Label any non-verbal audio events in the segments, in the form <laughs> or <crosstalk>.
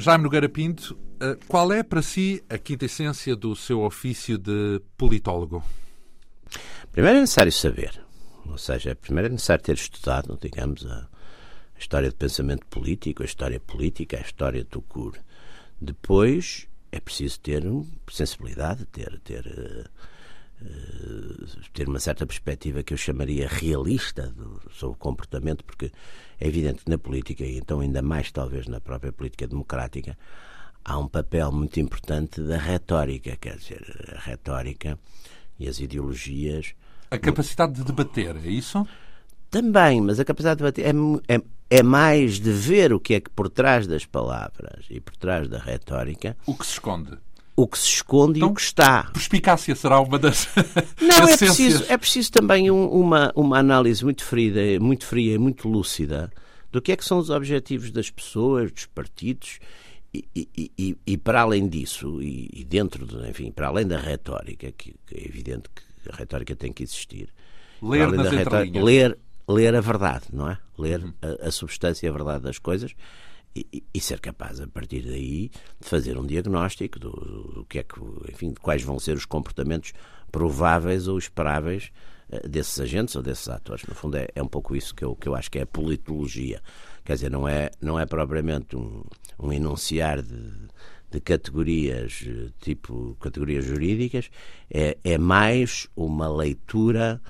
Jaime Nogueira Pinto. Eh, qual é para si a quinta essência do seu ofício de politólogo? Primeiro é necessário saber, ou seja, primeiro é necessário ter estudado, digamos, a história do pensamento político, a história política, a história do CUR. Depois é preciso ter sensibilidade, ter, ter, uh, ter uma certa perspectiva que eu chamaria realista sobre o comportamento, porque é evidente que na política, e então ainda mais talvez na própria política democrática, há um papel muito importante da retórica, quer dizer, a retórica e as ideologias. A capacidade de debater, é isso? Também, mas a capacidade de debater é, é, é mais de ver o que é que por trás das palavras e por trás da retórica. O que se esconde o que se esconde então, e o que está. Perspicácia será uma das. <laughs> Não, é preciso, é preciso também um, uma, uma análise muito fria, muito fria e muito lúcida do que é que são os objetivos das pessoas, dos partidos. E, e, e, e para além disso, e, dentro, de, enfim, para além da retórica, que, que, é evidente que a retórica tem que existir, ler, nas retórica, ler, ler a verdade, não é? Ler uhum. a, a substância e a verdade das coisas e, e, ser capaz, a partir daí, de fazer um diagnóstico do, do, que é que, enfim, de quais vão ser os comportamentos prováveis ou esperáveis uh, desses agentes ou desses atores. No fundo, é, é, um pouco isso que eu, que eu acho que é a politologia. Quer dizer, não é, não é propriamente um, um enunciar de, de categorias, eh, tipo categorias jurídicas, é, é mais uma leitura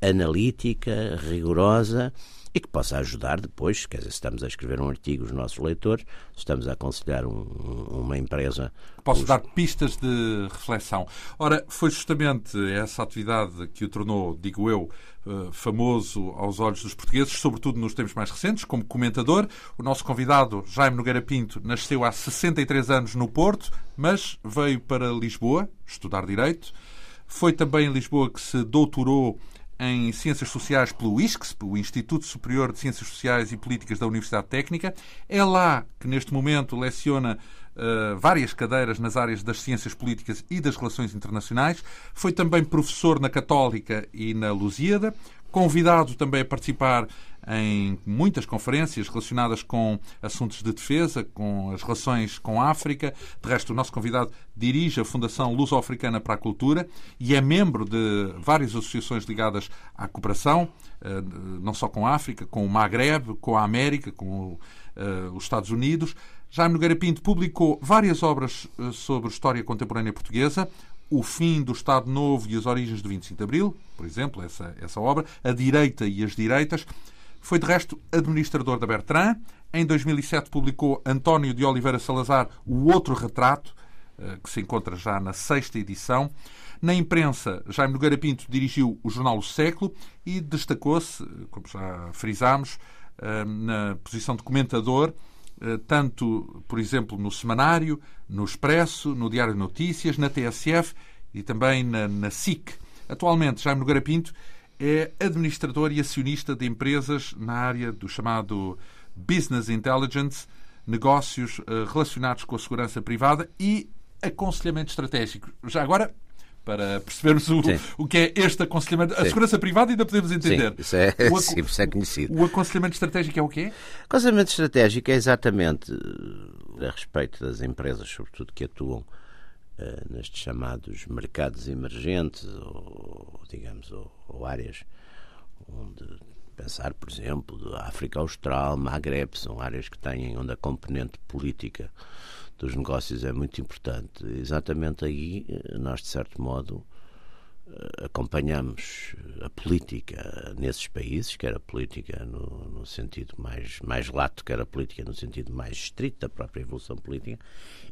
analítica, rigorosa e que possa ajudar depois, quer dizer, se estamos a escrever um artigo, os nossos leitores, se estamos a aconselhar um, uma empresa. Posso os... dar pistas de reflexão. Ora, foi justamente essa atividade que o tornou, digo eu, eh, famoso aos olhos dos portugueses, sobretudo nos tempos mais recentes, como comentador. O nosso convidado, Jaime Nogueira Pinto, nasceu há 63 anos no Porto, mas veio para Lisboa estudar Direito. Foi também em Lisboa que se doutorou em Ciências Sociais pelo ISCS, o Instituto Superior de Ciências Sociais e Políticas da Universidade Técnica. É lá que, neste momento, leciona uh, várias cadeiras nas áreas das ciências políticas e das relações internacionais. Foi também professor na Católica e na Lusíada, convidado também a participar em muitas conferências relacionadas com assuntos de defesa, com as relações com a África. De resto, o nosso convidado dirige a Fundação Luso-Africana para a Cultura e é membro de várias associações ligadas à cooperação, eh, não só com a África, com o Maghreb, com a América, com eh, os Estados Unidos. Jaime Nogueira Pinto publicou várias obras eh, sobre história contemporânea portuguesa, o fim do Estado Novo e as origens do 25 de Abril, por exemplo, essa, essa obra, A Direita e as Direitas. Foi, de resto, administrador da Bertrand. Em 2007 publicou António de Oliveira Salazar, O Outro Retrato, eh, que se encontra já na sexta edição. Na imprensa, Jaime Nogueira Pinto dirigiu o jornal O Século e destacou-se, como já frisámos, eh, na posição de comentador, eh, tanto, por exemplo, no Semanário, no Expresso, no Diário de Notícias, na TSF e também na, na SIC. Atualmente, Jaime Nogueira Pinto é administrador e acionista de empresas na área do chamado Business Intelligence, negócios uh, relacionados com a segurança privada e aconselhamento estratégico. Já agora, para percebermos o, o que é este aconselhamento. A segurança privada ainda podemos entender. Sim, isso é, o, <laughs> sim, isso é conhecido. O aconselhamento estratégico é o quê? O aconselhamento estratégico é exatamente eh, a respeito das empresas, sobretudo que atuam uh, nestes chamados mercados emergentes ou, digamos, ou, ou áreas onde pensar, por exemplo, África Austral, Maghreb, são áreas que têm onde a componente política dos negócios é muito importante. Exatamente aí eh, nós, de certo modo, eh, acompanhamos a política nesses países, quer a política no, no, sentido mais, mais lato, quer a política no sentido mais estrito da própria evolução política.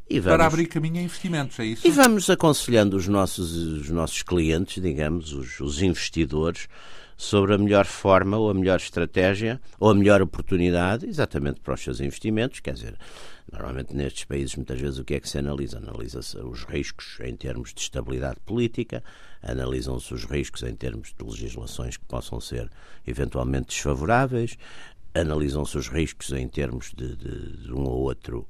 E vamos, Para abrir caminho a investimentos, é isso? E vamos aconselhando os nossos, os nossos clientes, digamos, os, os investidores, sobre a melhor forma ou a melhor estratégia ou a melhor oportunidade exatamente para os seus investimentos. Quer dizer, normalmente nestes países muitas vezes o que é que se analisa? Analisa-se os riscos em termos de estabilidade política, analisam-se os riscos em termos de legislações que possam ser eventualmente desfavoráveis, analisam-se os riscos em termos de, de, de um ou outro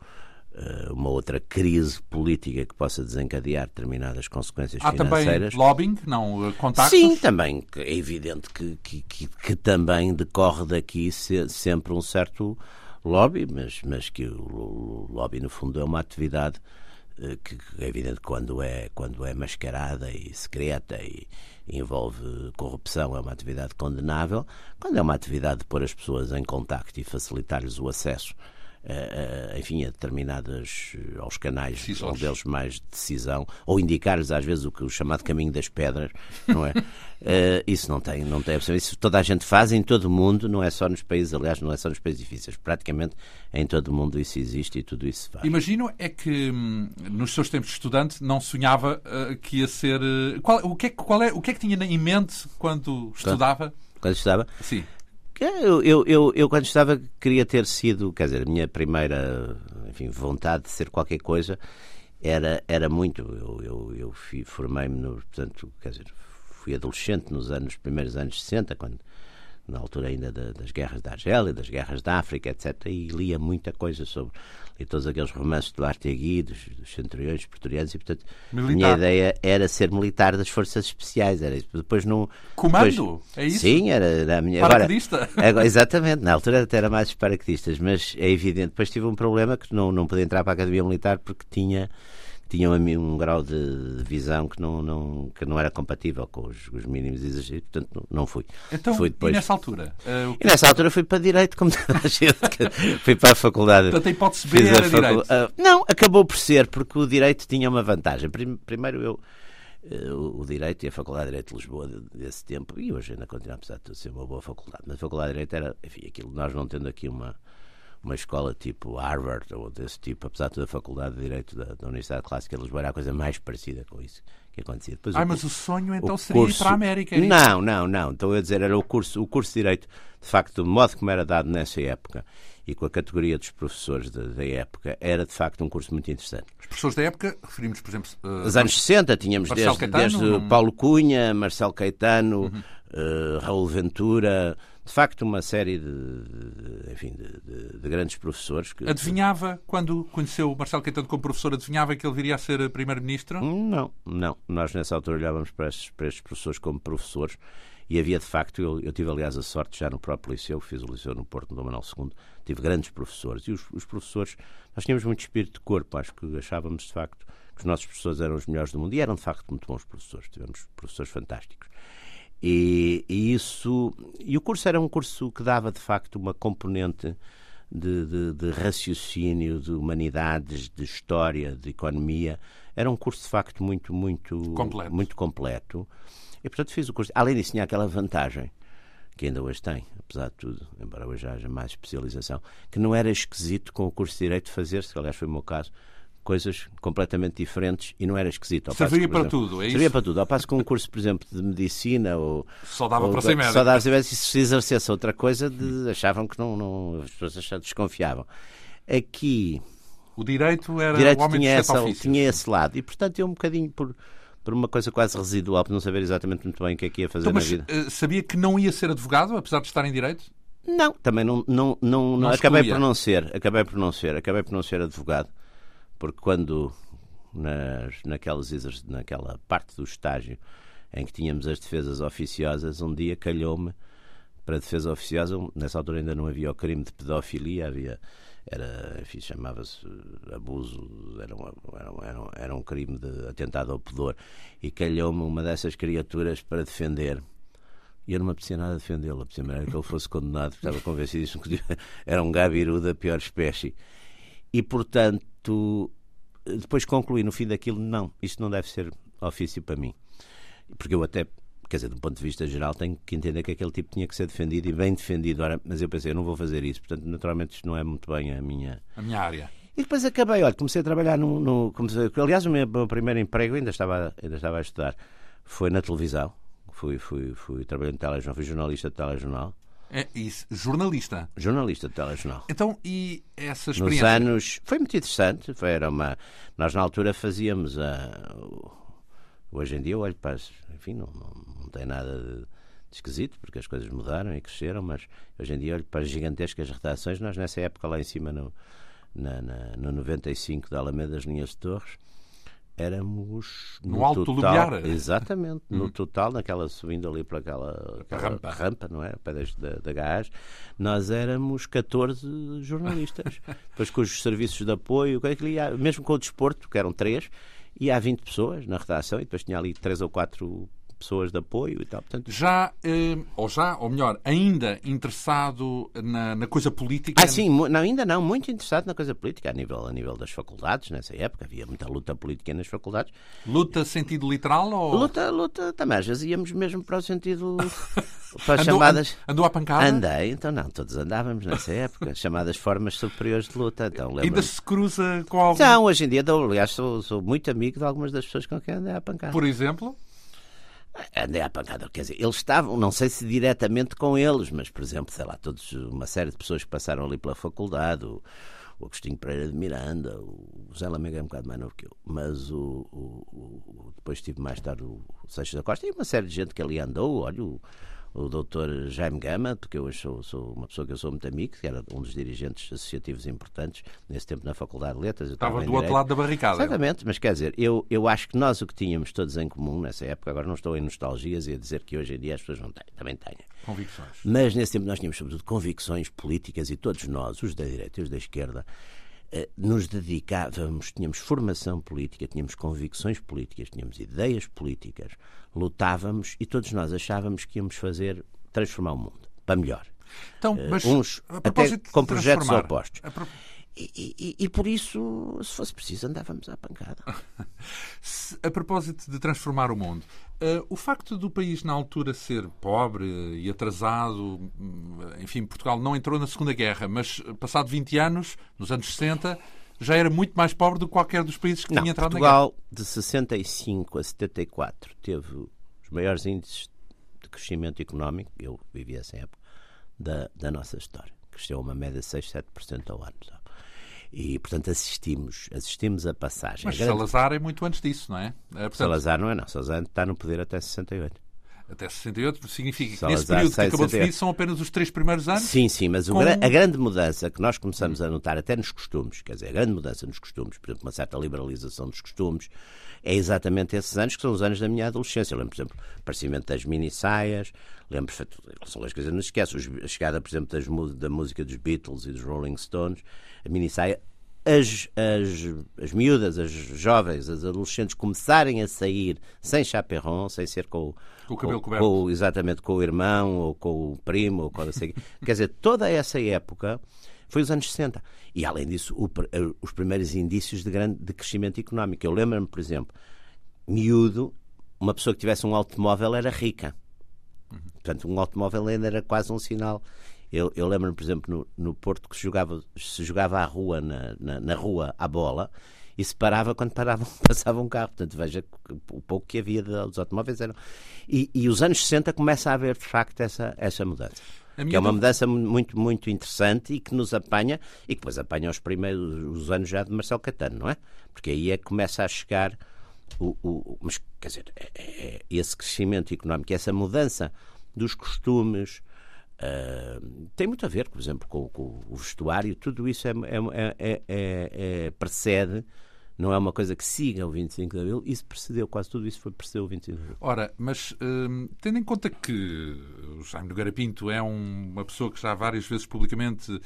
uma outra crise política que possa desencadear determinadas consequências Há financeiras. Há também lobbying, não eh, contactos? Sim, também. É evidente que, que, que, que também decorre daqui sempre um certo lobby, mas, mas que o lobby, no fundo, é uma atividade eh, que é evidente quando é, quando é mascarada e secreta e envolve corrupção, é uma atividade condenável. Quando é uma atividade de pôr as pessoas em contacto e facilitar-lhes o acesso uh, enfim, a determinadas, aos canais, Decisões. um deles mais de decisão, ou indicar-lhes às vezes o, que, o chamado caminho das pedras, não é? uh, <laughs> isso não tem, não tem Isso toda a gente faz em todo o mundo, não é só nos países, aliás, não é só nos países difíceis, praticamente em todo o mundo isso existe e tudo isso se faz. Imagino é que hum, nos seus tempos de estudante não sonhava uh, que ia ser. Qual, o, que é, qual é, o que é que tinha em mente quando estudava? Quando estudava? Sim. Eu, eu, eu, eu, quando estava, queria ter sido, quer dizer, a minha primeira enfim, vontade de ser qualquer coisa era, era muito. Eu, eu, eu formei-me, portanto, quer dizer, fui adolescente nos anos, primeiros anos 60, quando, na altura ainda das guerras da Argélia, das guerras da África, etc. E lia muita coisa sobre e todos aqueles romances do Artegui, dos, dos centuriões pretorianos, e portanto militar. a minha ideia era ser militar das forças especiais, era isso. Depois não. Comando? Depois, é isso? Sim, era, era a minha. Paraquedista? Agora, <laughs> agora, exatamente, na altura até era mais paraquedistas, mas é evidente. Depois tive um problema que não, não pude entrar para a Academia Militar porque tinha tinham um grau de visão que não, não, que não era compatível com os, os mínimos exigentes, portanto não, fui. Então, fui depois... e nessa altura? Uh, e nessa altura fui para Direito, como <laughs> toda a gente, fui para a faculdade. Portanto, a hipótese B era facul... Direito? Uh, não, acabou por ser, porque o Direito tinha uma vantagem. Primeiro eu uh, o Direito e a Faculdade de Direito de Lisboa desse tempo, e hoje ainda continua, apesar de ser uma boa faculdade, mas a Faculdade de Direito era, enfim, aquilo, nós não tendo aqui uma uma escola tipo Harvard ou desse tipo, apesar de toda a Faculdade de Direito da, da Universidade Clássica de Lisboa, era a coisa mais parecida com isso que acontecia. Depois, ah, o, mas o sonho então o seria curso... ir para a América? É não, não, não. Estou a dizer, era o curso, o curso de Direito, de facto, do modo como era dado nessa época e com a categoria dos professores da, da, época, era de facto um curso muito interessante. Os professores da época, referimos, por exemplo. Uh, Os anos 60, tínhamos desde, Caetano, desde não... Paulo Cunha, Marcelo Caetano, uhum. uh, Raul Ventura, de facto uma série de, de enfim, de, de, grandes professores. Que, adivinhava, quando conheceu o Marcelo Caetano como professor, adivinhava que ele viria a ser primeiro-ministro? Não, não. Nós nessa altura olhávamos para estes, para estes professores como professores e havia de facto, eu, eu, tive aliás a sorte já no próprio liceu, fiz o liceu no Porto, no Dom Manuel II, tive grandes professores e os, os professores, nós tínhamos muito espírito de corpo, acho que achávamos de facto que os nossos professores eram os melhores do mundo e eram de facto muito bons professores, tivemos professores fantásticos. E, e, isso. E o curso era um curso que dava, de facto, uma componente de, de, de, raciocínio, de humanidades, de história, de economia. Era um curso, de facto, muito, muito completo. Muito completo. E, portanto, fiz o curso. Além disso, tinha aquela vantagem, que ainda hoje tem, apesar de tudo, embora hoje haja mais especialização, que não era esquisito com o curso de Direito fazer-se, aliás, foi o meu caso, coisas completamente diferentes e não era esquisito. Servia para exemplo, tudo, é isso? Servia para tudo. Ao passo que um curso, por exemplo, de medicina ou... Só dava ou, para ser médico. Só dava para ser médico. Se exercesse outra coisa, de, achavam que não, não... As pessoas desconfiavam. Aqui... O direito era direito o homem tinha, essa, tinha esse lado. E, portanto, eu um bocadinho por por uma coisa quase residual, por não saber exatamente muito bem o que é que ia fazer então, mas, na vida. Uh, sabia que não ia ser advogado, apesar de estar em direito? Não, também não, não, não, não acabei por não ser, acabei por não ser, acabei por não ser advogado, porque quando nas, naquelas, naquela parte do estágio em que tínhamos as defesas oficiosas, um dia calhou-me para a defesa oficiosa, nessa altura ainda não havia o crime de pedofilia, havia era, enfim, chamava-se abuso, era um, era, um, era um crime de atentado ao pudor, e calhou-me uma dessas criaturas para defender. E eu não me apetecia nada defendê-lo, a maneira que ele fosse condenado, estava convencido que <laughs> era um gabiru da pior espécie. E, portanto, depois concluí no fim daquilo, não, isto não deve ser ofício para mim. Porque eu até, quer dizer, do ponto de vista geral, tenho que entender que aquele tipo tinha que ser defendido e bem defendido. Ora, mas eu pensei, eu não vou fazer isso. Portanto, naturalmente, isto não é muito bem a minha... A minha área. E depois acabei, olha, comecei a trabalhar no... no comecei, aliás, o meu, meu, primeiro emprego, ainda estava, ainda estava a estudar, foi na televisão. Fui, fui, fui trabalhando no telejornal, fui jornalista de telejornal. É isso, jornalista. Jornalista de telejornal. Então, e essa experiência? Nos anos. Foi muito interessante. Foi, era uma... Nós, na altura, fazíamos. A... Hoje em dia, eu olho para. Enfim, não, não, não tem nada de, de esquisito, porque as coisas mudaram e cresceram, mas hoje em dia, olho para as gigantescas redações. Nós, nessa época, lá em cima, no, na, na, no 95 da Alameda das Linhas de Torres, éramos no, no alto total, Lumiar. Exatamente, no uhum. total, naquela subindo ali para aquela, aquela rampa. rampa. não é? Pé da, da gás, nós éramos 14 jornalistas. <laughs> Depois com os serviços de apoio, mesmo com o desporto, que eram três, e há 20 pessoas na redação e depois tinha ali três ou quatro pessoas de apoio e tal. Portanto... Já, eh, ou já, ou melhor, ainda interessado na, na coisa política? Ah, sim, não, ainda não, muito interessado na coisa política, a nível, a nível das faculdades, nessa época havia muita luta política nas faculdades. Luta sentido literal ou... Luta, luta, também, às vezes íamos mesmo para o sentido... <laughs> Para andou, chamadas... andou à pancada? Andei, então não, todos andávamos nessa época, chamadas formas superiores de luta. Então, Ainda se cruza com algum... Não, hoje em dia, aliás, sou, sou muito amigo de algumas das pessoas com quem andei à pancada. Por exemplo? Andei à pancada, quer dizer, eles estavam, não sei se diretamente com eles, mas, por exemplo, sei lá, todos, uma série de pessoas que passaram ali pela faculdade, o, o Agostinho Pereira de Miranda, o Zé Lamega é um bocado mais novo que eu, mas o, o, o depois tive mais tarde o Seixas da Costa e uma série de gente que ali andou, olha, o, o doutor Jaime Gama, porque eu sou, sou, uma pessoa que eu sou muito amigo, que era um dos dirigentes associativos importantes nesse tempo na Faculdade de Letras. Estava do outro lado da barricada. Exatamente, mas quer dizer, eu, eu acho que nós o que tínhamos todos em comum nessa época, agora não estou em nostalgias e a dizer que hoje em dia as pessoas não têm, também têm. Convicções. Mas nesse tempo nós tínhamos sobretudo convicções políticas e todos nós, os da direita e os da esquerda, nos dedicávamos, tínhamos formação política, tínhamos convicções políticas, tínhamos ideias políticas, lutávamos e todos nós achávamos que íamos fazer transformar o mundo para melhor. Então, eh, mas, Uns até com projetos opostos. E, e, e, por isso, se fosse preciso, andávamos à pancada. <laughs> a propósito de transformar o mundo, uh, o facto do país na altura ser pobre e atrasado, hum, enfim, Portugal não entrou na Segunda Guerra, mas passado 20 anos, nos anos 60, já era muito mais pobre do que qualquer dos países que não, tinha entrado Portugal, na guerra. de 65 a 74, teve os maiores índices de crescimento económico, eu vivi essa época, da, da nossa história. Cresceu uma média de 6, 7% ao ano. Sabe? E, portanto, assistimos, assistimos a passagem. Mas grande... Salazar é muito antes disso, não é? é portanto... Salazar não é, não. Salazar está no poder até 68. Até 68 significa que nesse período que acabou de definir são apenas os três primeiros anos? Sim, sim, mas com... a grande mudança que nós começamos a notar até nos costumes, quer dizer, a grande mudança nos costumes, por exemplo, uma certa liberalização dos costumes, é exatamente esses anos que são os anos da minha adolescência. Eu lembro, por exemplo, o aparecimento das mini-saias, lembro, são as coisas não se esquece, a chegada, por exemplo, das, da música dos Beatles e dos Rolling Stones, a mini-saia as, as, as miúdas, as jovens, as adolescentes começarem a sair sem chaperon, sem ser com, com o cabelo coberto. Com, exatamente, com o irmão ou com o primo, ou com não sei <laughs> Quer dizer, toda essa época foi os anos 60. E, além disso, o, eh, os primeiros indícios de, grande, de crescimento económico. Eu lembro-me, por exemplo, miúdo, uma pessoa que tivesse um automóvel era rica. Uhum. Portanto, um automóvel ainda era quase um sinal eu, eu lembro-me, por exemplo, no, no Porto que se jogava, se jogava à rua, na, na, na rua, à bola, e se parava quando parava, <laughs> passava um carro. Portanto, veja o pouco que havia dos automóveis. Eram... E, e os anos 60 começa a haver, de facto, essa, essa mudança. Que é uma mudança muito, muito interessante e que nos apanha, e que depois apanha os primeiros os anos já de Marcelo Catano, não é? Porque aí é que começa a chegar o. o mas, quer dizer, é, é, é esse crescimento económico, essa mudança dos costumes, Uh, tem muito a ver, por exemplo, com, com, o vestuário, tudo isso é, é, é, é, precede, não é uma coisa que siga o 25 de Abril, isso precedeu, quase tudo isso foi precedeu o 25 de Abril. Ora, mas uh, tendo em conta que o Jaime Nogueira Pinto é um, uma pessoa que já várias vezes publicamente eh,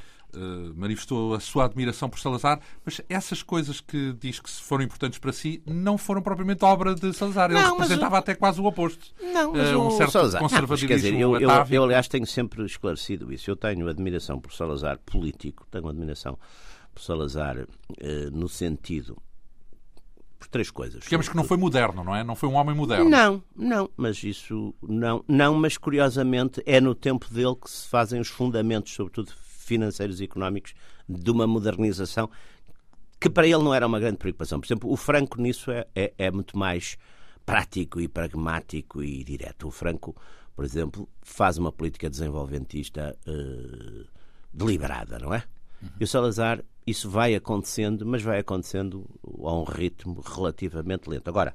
manifestou a sua admiração por Salazar, mas essas coisas que diz que foram importantes para si não foram propriamente obra de Salazar. Ele não, representava o... até quase o oposto. Não, mas uh, um certo Salazar... conservadorismo não, dizer, eu, eu, eu, aliás, tenho sempre esclarecido isso. Eu tenho admiração por Salazar político, tenho admiração por Salazar uh, no sentido por três coisas. Digamos que não foi moderno, não é? Não foi um homem moderno. Não, não, mas isso não, não, mas curiosamente é no tempo dele que se fazem os fundamentos, sobretudo financeiros e económicos de uma modernização que para ele não era uma grande preocupação. Por exemplo, o Franco nisso é, é, é muito mais prático e pragmático e direto. O Franco, por exemplo, faz uma política desenvolvimentista uh, deliberada, não é? Uhum. E o Salazar, isso vai acontecendo, mas vai acontecendo a um ritmo relativamente lento. Agora,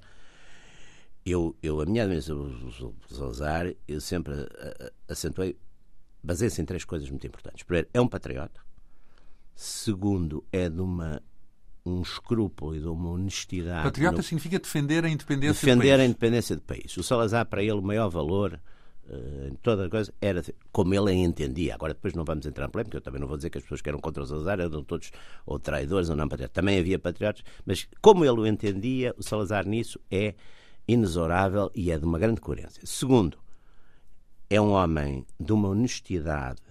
eu, eu a minha admiração do Salazar, eu sempre acentuei baseia-se em três coisas muito importantes. Primeiro, é um patriota. Segundo, é de uma, um escrúpulo e de uma honestidade. Patriota no... significa defender a independência defender do país. a independência do país. O Salazar, para ele, o maior valor uh, em toda a coisa era como ele a entendia. Agora, depois não vamos entrar em polémica, eu também não vou dizer que as pessoas que eram contra o Salazar eram todos ou traidores ou não patriotas. Também havia patriotas, mas como ele o entendia, o Salazar nisso é inexorável e é de uma grande coerência. Segundo, é um homem de uma honestidade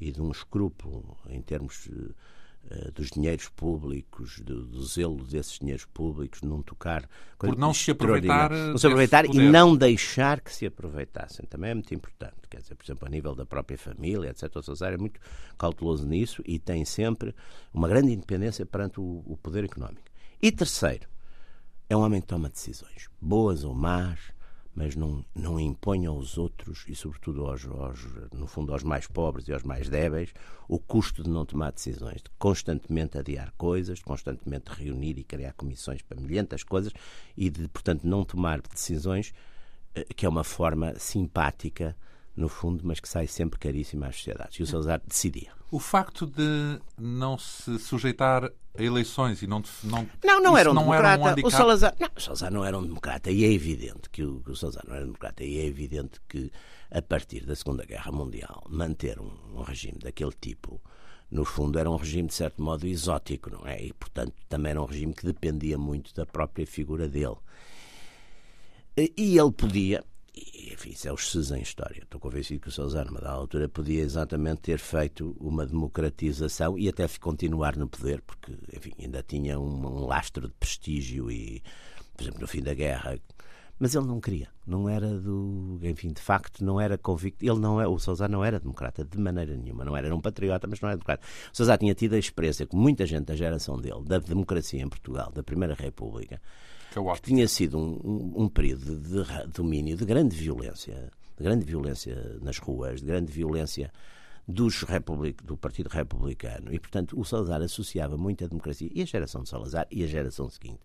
e de um escrúpulo em termos uh, dos dinheiros públicos, do, do, zelo desses dinheiros públicos, não tocar. Por não se aproveitar. Não se aproveitar e não deixar que se aproveitassem. Também é muito importante. Quer dizer, por exemplo, a nível da própria família, etc. O Salazar é muito cauteloso nisso e tem sempre uma grande independência perante o, o poder económico. E terceiro, é um homem que toma decisões, boas ou más, mas não, não impõe aos outros e, sobretudo, aos, aos, no fundo, aos mais pobres e aos mais débeis, o custo de não tomar decisões, de constantemente adiar coisas, de constantemente reunir e criar comissões para milhentas coisas e de, portanto, não tomar decisões, eh, que é uma forma simpática no fundo, mas que sai sempre caríssima às sociedades. E o Salazar decidia. O facto de não se sujeitar a eleições e não não não, não era um não democrata. Era um o Salazar, não, o Salazar não era um democrata e é evidente que o, o Salazar não era um democrata e é evidente que a partir da Segunda Guerra Mundial manter um, um regime daquele tipo no fundo era um regime de certo modo exótico, não é? E portanto também era um regime que dependia muito da própria figura dele. E ele podia, e, enfim, isso é os Cs em história. Estou convencido que o Salazar, numa dada altura, podia exatamente ter feito uma democratização e até continuar no poder, porque, enfim, ainda tinha um, um lastro de prestígio e, por exemplo, no fim da guerra. Mas ele não queria, não era do, enfim, de facto, não era convicto. Ele não é, o Salazar não era democrata de maneira nenhuma, não era, era um patriota, mas não era democrata. O Salazar tinha tido a experiência com muita gente da geração dele, da democracia em Portugal, da Primeira República, que tinha sido um, um, um período de, de domínio de grande violência, de grande violência nas ruas, de grande violência dos republic, do Partido Republicano. E, portanto, o Salazar associava muito a democracia, e a geração de Salazar e a geração seguinte,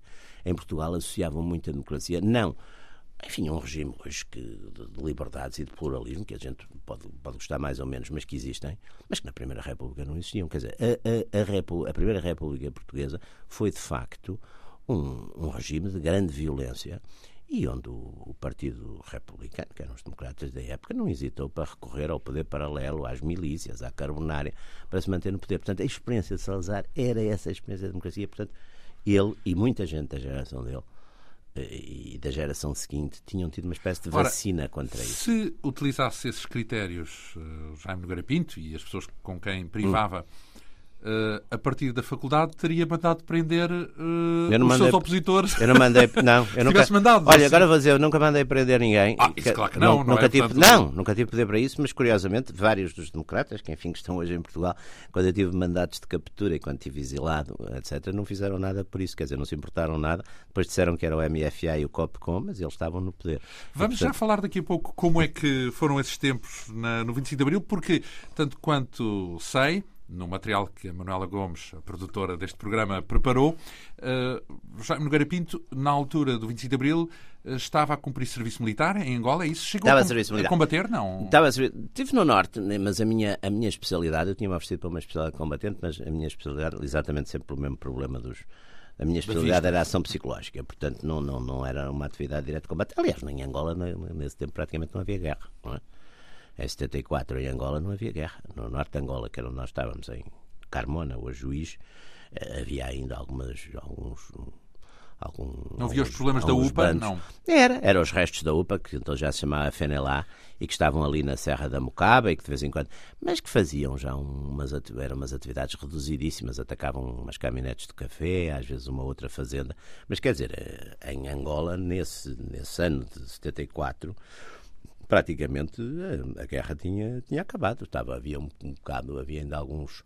em Portugal, associavam muito a democracia, não enfim, um regime hoje que, de liberdades e de pluralismo, que a gente pode, pode gostar mais ou menos, mas que existem, mas que na Primeira República não existiam. Quer dizer, a, a, a, a Primeira República Portuguesa foi, de facto, um, um regime de grande violência e onde o, Partido Republicano, que eram os democratas da época, não hesitou para recorrer ao poder paralelo, às milícias, à carbonária, para se manter no poder. Portanto, a experiência de Salazar era essa experiência da democracia. Portanto, ele e muita gente da geração dele eh, e da geração seguinte tinham tido uma espécie de vacina Ora, contra isso. Se utilizasse esses critérios, uh, Jaime Nogueira Pinto e as pessoas com quem privava hum Uh, a partir da faculdade teria mandado prender uh, os mandei, seus opositores. Eu não mandei, <laughs> não, eu nunca. Mandado, olha, assim. agora vou dizer, eu nunca mandei prender ninguém. Ah, isso claro que não, não, nunca é, tive, não, nunca tive poder para isso, mas curiosamente, vários dos democratas, que enfim que estão hoje em Portugal, quando eu tive mandatos de captura e quando tive exilado, etc., não fizeram nada por isso, quer dizer, não se importaram nada. Depois disseram que era o MFA e o COPCOM, mas eles estavam no poder. Vamos e, portanto... já falar daqui a pouco como é que foram esses tempos na, no 25 de Abril, porque, tanto quanto sei, no material que a Manuela Gomes, a produtora deste programa, preparou. Uh, Jaime Nogueira Pinto, na altura do 25 de Abril, uh, estava a cumprir serviço militar em Angola, é isso? Chegou estava a, serviço militar. a combater? Não. Estava a serviço... Estive no Norte, né, mas a minha, a minha especialidade, eu tinha-me oferecido para uma especialidade de combatente, mas a minha especialidade, exatamente sempre pelo mesmo problema dos. A minha especialidade era a ação psicológica, portanto não, não, não era uma atividade direta de combate. Aliás, em Angola, nesse tempo, praticamente não havia guerra. Não é? Em 74, em Angola, não havia guerra. No norte de Angola, que era onde nós estávamos, em Carmona, a Juiz, eh, havia ainda algumas, alguns Algum, não havia os problemas da UPA? Bandos. Não. Era, eram os restos da UPA, que então já se chamava FNLA, e que estavam ali na Serra da Mocaba, e que de vez em quando. Mas que faziam já umas, eram umas atividades reduzidíssimas, atacavam umas caminhonetes de café, às vezes uma outra fazenda. Mas quer dizer, eh, em Angola, nesse, nesse ano de 74 praticamente a, a guerra tinha, tinha acabado. Estava, havia um, um bocado, havia ainda alguns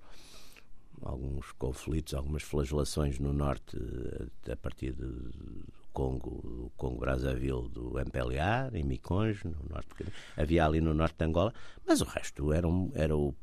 alguns conflitos, algumas flagelações no norte a partir de Congo, do Congo Brazzaville do MPLA, em Miconge, no norte, havia ali no norte de Angola, mas o resto era, um, era o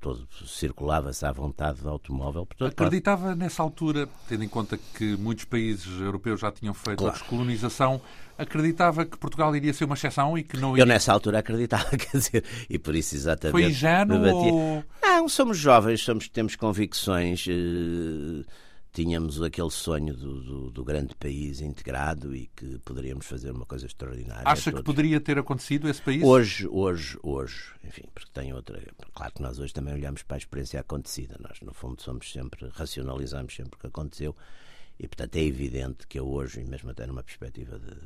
todo circulava-se à vontade de automóvel. Portanto, Acreditava nessa altura, tendo em conta que muitos países europeus já tinham feito claro. a descolonização, acreditava que Portugal iria ser uma exceção e que não iria... Eu nessa altura acreditava, <laughs> quer dizer, e por isso exatamente... Foi ingênuo ou... Não, somos jovens, somos, temos convicções... Eh tínhamos aquele sonho do, do, do, grande país integrado e que poderíamos fazer uma coisa extraordinária. Acha que poderia ter acontecido esse país? Hoje, hoje, hoje, enfim, porque tem outra. Claro que nós hoje também olhamos para a experiência acontecida. Nós, no fundo, somos sempre, racionalizamos sempre o que aconteceu e, portanto, é evidente que eu hoje, mesmo até numa perspectiva de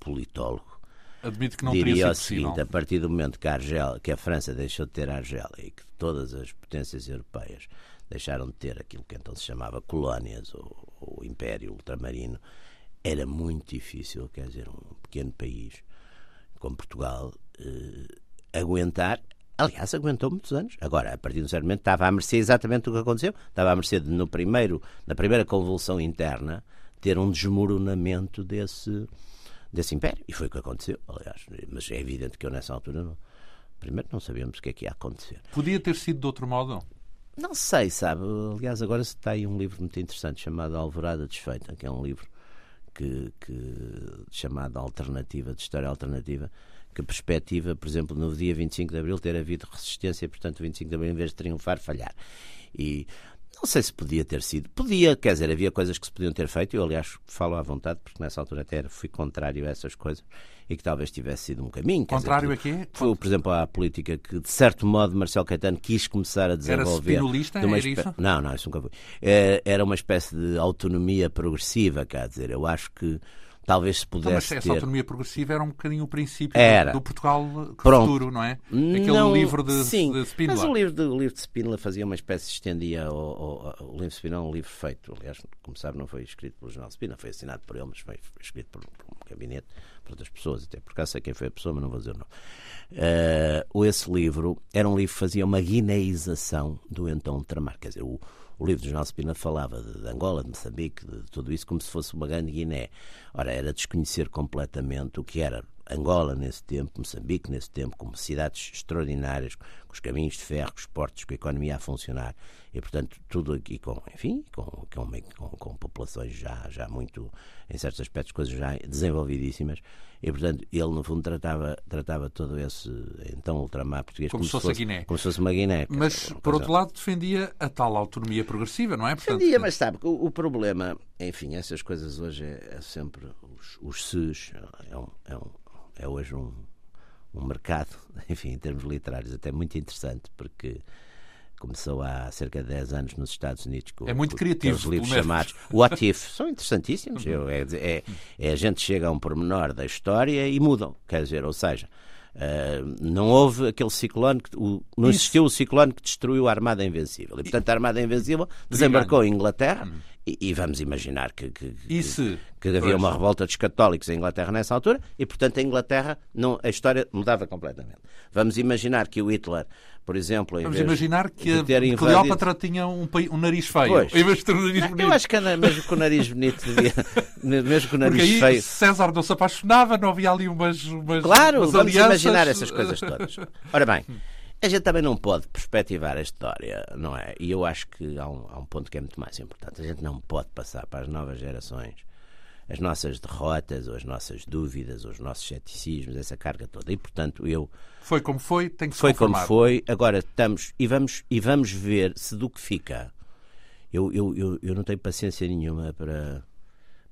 politólogo, Admito que não diria o seguinte: a partir do momento que a, Argélia, que a França deixou de ter a Argélia e que todas as potências europeias deixaram de ter aquilo que então se chamava colónias ou, ou império ultramarino, era muito difícil, quer dizer, um pequeno país como Portugal eh, aguentar. Aliás, aguentou muitos anos. Agora, a partir de um certo momento, estava à mercê exatamente do que aconteceu. Estava à mercê de, no primeiro, na primeira convulsão interna, ter um desmoronamento desse, desse império. E foi o que aconteceu, aliás. Mas é evidente que eu, nessa altura, não, primeiro não sabíamos o que é que ia acontecer. Podia ter sido de outro modo? Não sei, sabe? Aliás, agora está aí um livro muito interessante chamado Alvorada Desfeita, que é um livro que, que, chamado Alternativa, de História Alternativa, que perspectiva, por exemplo, no dia 25 de Abril ter havido resistência, portanto, o 25 de Abril, em vez de triunfar, falhar. E não sei se podia ter sido. Podia, quer dizer, havia coisas que se podiam ter feito. Eu, aliás, falo à vontade, porque nessa altura até fui contrário a essas coisas e que talvez tivesse sido um caminho. Contrário dizer, a quê? Foi, por exemplo, à política que, de certo modo, Marcelo Caetano quis começar a desenvolver. Era? De uma era isso? Não, não, isso nunca foi. É, era uma espécie de autonomia progressiva, quer dizer, eu acho que talvez se pudesse. Então, mas essa ter... autonomia progressiva era um bocadinho o princípio era. do Portugal Pronto. futuro, não é? Aquele não, livro de, sim, de Spínola. Mas o livro de, o livro de Spínola fazia uma espécie, estendia. O, o, o livro de Spínola é um livro feito, aliás, como sabe, não foi escrito pelo Jornal Spínola, foi assinado por ele, mas foi escrito por, por, um gabinete, por outras pessoas, até por acaso sei quem foi a pessoa, mas não vou dizer o nome. Uh, esse livro era um livro que fazia uma guineização do então Tramar, quer dizer, o o livro de Jornal Spina falava de Angola, de Moçambique, de tudo isso, como se fosse uma grande Guiné. Ora, era desconhecer completamente o que era Angola nesse tempo, Moçambique nesse tempo, como cidades extraordinárias, com os caminhos de ferro, com os portos, com a economia a funcionar. E, portanto, tudo aqui com, enfim, com, com, com, com populações já, já muito, em certos aspectos, coisas já desenvolvidíssimas. E, portanto, ele, no fundo, tratava, tratava todo esse, então, ultramar português como, como, se fosse, fosse Guiné. Como se fosse uma Guiné. Mas, por coisa... outro lado, defendia a tal autonomia progressiva, não é? Portanto, defendia, mas sabe que o, o, problema, enfim, essas coisas hoje é, é sempre os, os SES, é, um, é, um, é hoje um, um mercado, <laughs> enfim, em termos literários, até muito interessante, porque começou há cerca de 10 anos nos Estados Unidos com, é muito criativo, os livros chamados What If. São interessantíssimos. Eu, é, é, é, a gente chega a um pormenor da história e mudam. Quer dizer, ou seja, uh, não houve aquele ciclone, que, o, não Isso. existiu o ciclone que destruiu a Armada Invencível. E, portanto, a Armada Invencível desembarcou em Inglaterra. Hum. E, e, vamos imaginar que, que, que, que havia uma revolta dos católicos em Inglaterra nessa altura e, portanto, a Inglaterra, não, a história mudava completamente. Vamos imaginar que o Hitler por exemplo. Vamos imaginar que a invadido... Cleópatra tinha um, um nariz feio. Pois. Em vez de ter um nariz bonito. Eu acho que mesmo com o nariz bonito <laughs> mesmo com o nariz Porque aí feio. César não se apaixonava, não havia ali umas. umas claro, umas vamos alianças... imaginar essas coisas todas. Ora bem. <laughs> A gente também não pode perspectivar a história, não é? E eu acho que há um, há um ponto que é muito mais importante. A gente não pode passar para as novas gerações as nossas derrotas, ou as nossas dúvidas, ou os nossos ceticismos, essa carga toda. E, portanto, eu. Foi como foi, tem que se Foi conformar. como foi, agora estamos. E vamos, e vamos ver se do que fica. Eu, eu, eu, eu não tenho paciência nenhuma para,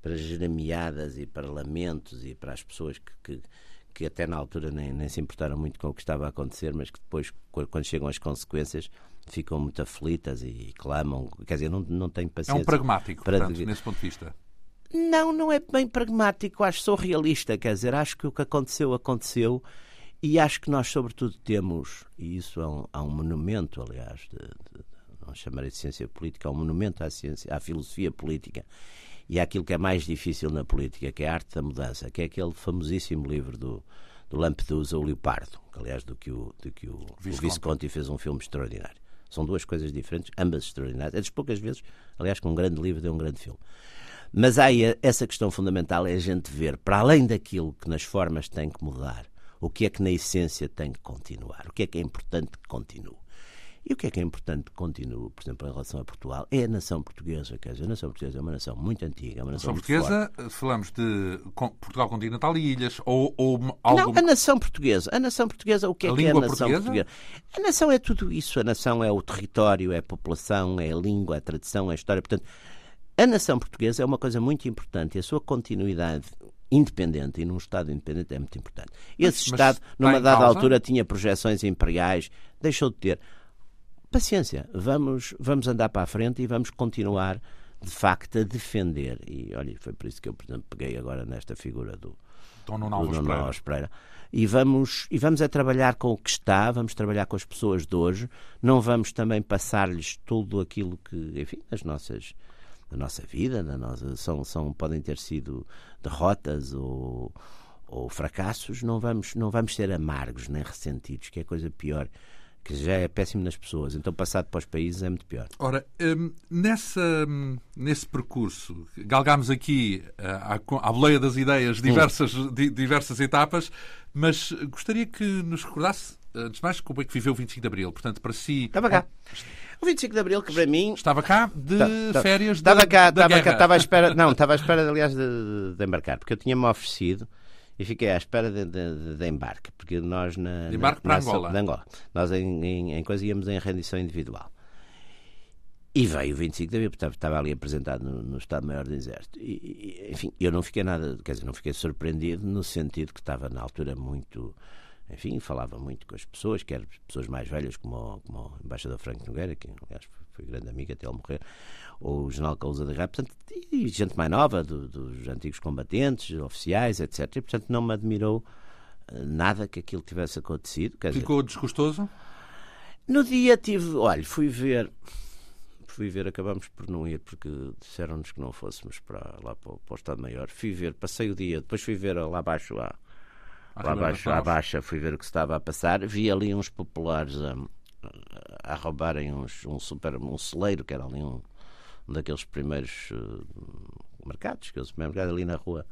para jeremiadas e para lamentos e para as pessoas que, que, que até na altura nem, nem se importaram muito com o que estava a acontecer, mas que depois, quando chegam as consequências, ficam muito aflitas e clamam. Quer dizer, não, não tenho paciência. É um pragmático, para... portanto, nesse ponto de vista. Não, não é bem pragmático, acho sou realista, quer dizer, acho que o que aconteceu, aconteceu, e acho que nós, sobretudo, temos, e isso é um, há um monumento, aliás, de, de, não chamarei de ciência política, há um monumento à, ciência, à filosofia política e àquilo que é mais difícil na política, que é a arte da mudança, que é aquele famosíssimo livro do, do Lampedusa, O Leopardo, que, aliás, do que o, do que o, Visconti. o Visconti fez um filme extraordinário. São duas coisas diferentes, ambas extraordinárias. É das poucas vezes, aliás, que um grande livro deu um grande filme. Mas há essa questão fundamental é a gente ver, para além daquilo que nas formas tem que mudar, o que é que na essência tem que continuar, o que é que é importante que continue. E o que é que é importante que continue, por exemplo, em relação a Portugal, é a nação portuguesa. Quer dizer, a nação portuguesa é uma nação muito antiga, é uma nação, nação portuguesa, forte. falamos de Portugal continental e ilhas, ou, ou algo... Não, a nação portuguesa. A nação portuguesa, o que é a que é a nação portuguesa? portuguesa? A nação é tudo isso. A nação é o território, é a população, é a língua, é a tradição, é a história. Portanto, a nação portuguesa é uma coisa muito importante e a sua continuidade independente e num Estado independente é muito importante. Esse mas Estado, numa está em dada altura, tinha projeções imperiais, deixou de ter. Paciência, vamos, vamos andar para a frente e vamos continuar, de facto, a defender. E olha, foi por isso que eu, por exemplo, peguei agora nesta figura do, Dom Nuno Alves Nuno Pereira. Alves Pereira. E vamos, e vamos a trabalhar com o que está, vamos trabalhar com as pessoas de hoje, não vamos também passar-lhes tudo aquilo que, enfim, as nossas da nossa vida, da nossa, são, são, podem ter sido derrotas ou, ou fracassos, não vamos, não vamos ser amargos nem ressentidos, que é a coisa pior, que já é péssimo nas pessoas. Então, passado para os países é muito pior. Ora, hum, nessa, hum, nesse percurso, galgámos aqui ah, à, à boleia das ideias diversas, di- diversas etapas, mas gostaria que nos recordasse, antes de mais, como é que viveu o 25 de Abril. Portanto, para si. Estava cá. O 25 de Abril, que para mim Estava cá de Tá- tá- férias Estava da, cá, estava cá, estava à espera, não, estava à espera, aliás, de, de embarcar, porque eu tinha-me oferecido e fiquei à espera de, de- de embarque, porque nós na. De embarque na, para Angola. de Angola. Nós em, em, em coisa íamos em rendição individual. E veio o 25 de abril, portanto, estava ali apresentado no, no Estado-Maior do Exército. E, e, enfim, eu não fiquei nada, quer dizer, não fiquei surpreendido no sentido que estava na altura muito. Enfim, falava muito com as pessoas, quer pessoas mais velhas, como o, como o embaixador Franco Nogueira, que aliás grande amigo até ele morrer, ou o general Calusa de Rá, portanto, e gente mais nova, do- dos antigos combatentes, oficiais, etc. E, portanto, não me admirou eh, nada que aquilo tivesse acontecido. Quer dizer, Ficou desgostoso? no dia tive, olha, fui ver, fui ver, acabamos por não ir porque disseram-nos que não fôssemos para lá para, o- para o Estado Maior. Fui ver, passei o dia, depois fui ver lá abaixo lá Ribeira abaixo, Naus? baixa, fui ver o que se estava a passar. Vi ali uns populares a, a roubarem uns, um super, um celeiro, que era ali um, daqueles primeiros eh, mercados, que é o supermercado ali na rua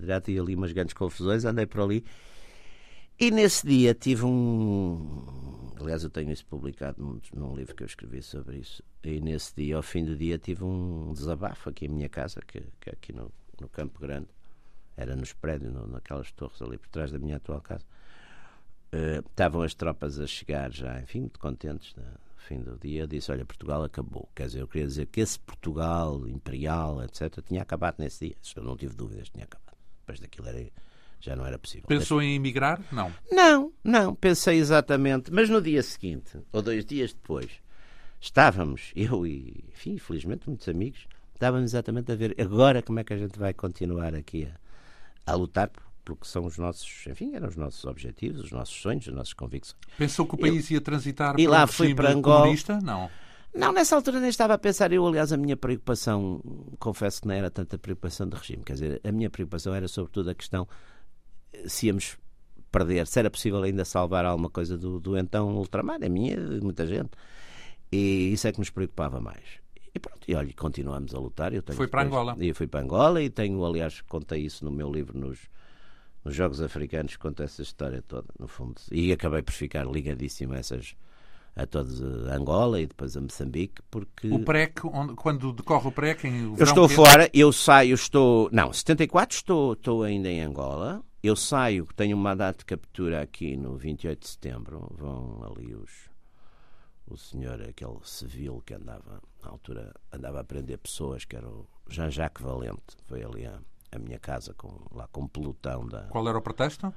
direita, e ali umas grandes confusões, andei por ali. E nesse dia tive um. Aliás, eu tenho isso publicado num, num livro que eu escrevi sobre isso. E nesse dia, ao fim do dia, tive um desabafo aqui em minha casa, que, que é aqui no, no Campo Grande. Era nos prédios, no- naquelas torres ali por trás da minha atual casa. Eh, estavam as tropas a chegar já, enfim, muito contentes né, no fim do dia. Disse: Olha, Portugal acabou. Quer dizer, eu queria dizer que esse Portugal imperial, etc., tinha acabado nesse dia. Isso eu não tive dúvidas, tinha acabado. Depois daquilo era, já não era possível. Pensou em emigrar? Não. Não, não, pensei exatamente. Mas no dia seguinte, ou dois dias depois, estávamos, eu e, enfim, felizmente, muitos amigos, estávamos exatamente a ver agora como é que a gente vai continuar aqui a, a lutar pelo que são os nossos, enfim, eram os nossos objetivos, os nossos sonhos, as nossas convicções. Pensou que o país ia transitar e para lá fui para Angola. comunista? Não. Não, nessa altura nem estava a pensar. Eu, aliás, a minha preocupação, confesso que não era tanta preocupação de regime. Quer dizer, a minha preocupação era sobretudo a questão eh, se íamos perder, se era possível ainda salvar alguma coisa do, do então ultramar, a minha e de muita gente. E isso é que nos preocupava mais. E pronto, e olha, continuamos a lutar. Eu tenho Foi para depois- Angola. E eu fui para Angola e tenho, aliás, contei isso no meu livro nos, nos Jogos Africanos, conto essa história toda, no fundo. E acabei por ficar ligadíssimo a essas a todos a Angola e depois a Moçambique, porque O PREC, onde- quando decorre o PREC, em eu estou quente, fora, eu saio, estou. Não, 74 estou, estou ainda em Angola. Eu saio, tenho um mandato de captura aqui no 28 de setembro. Vão ali os. O senhor, aquele civil que andava, na altura, andava a prender pessoas, que era o Jean-Jacques Valente. Foi ali a, a minha casa, com, lá com um pelotão da. Qual era o pretexto?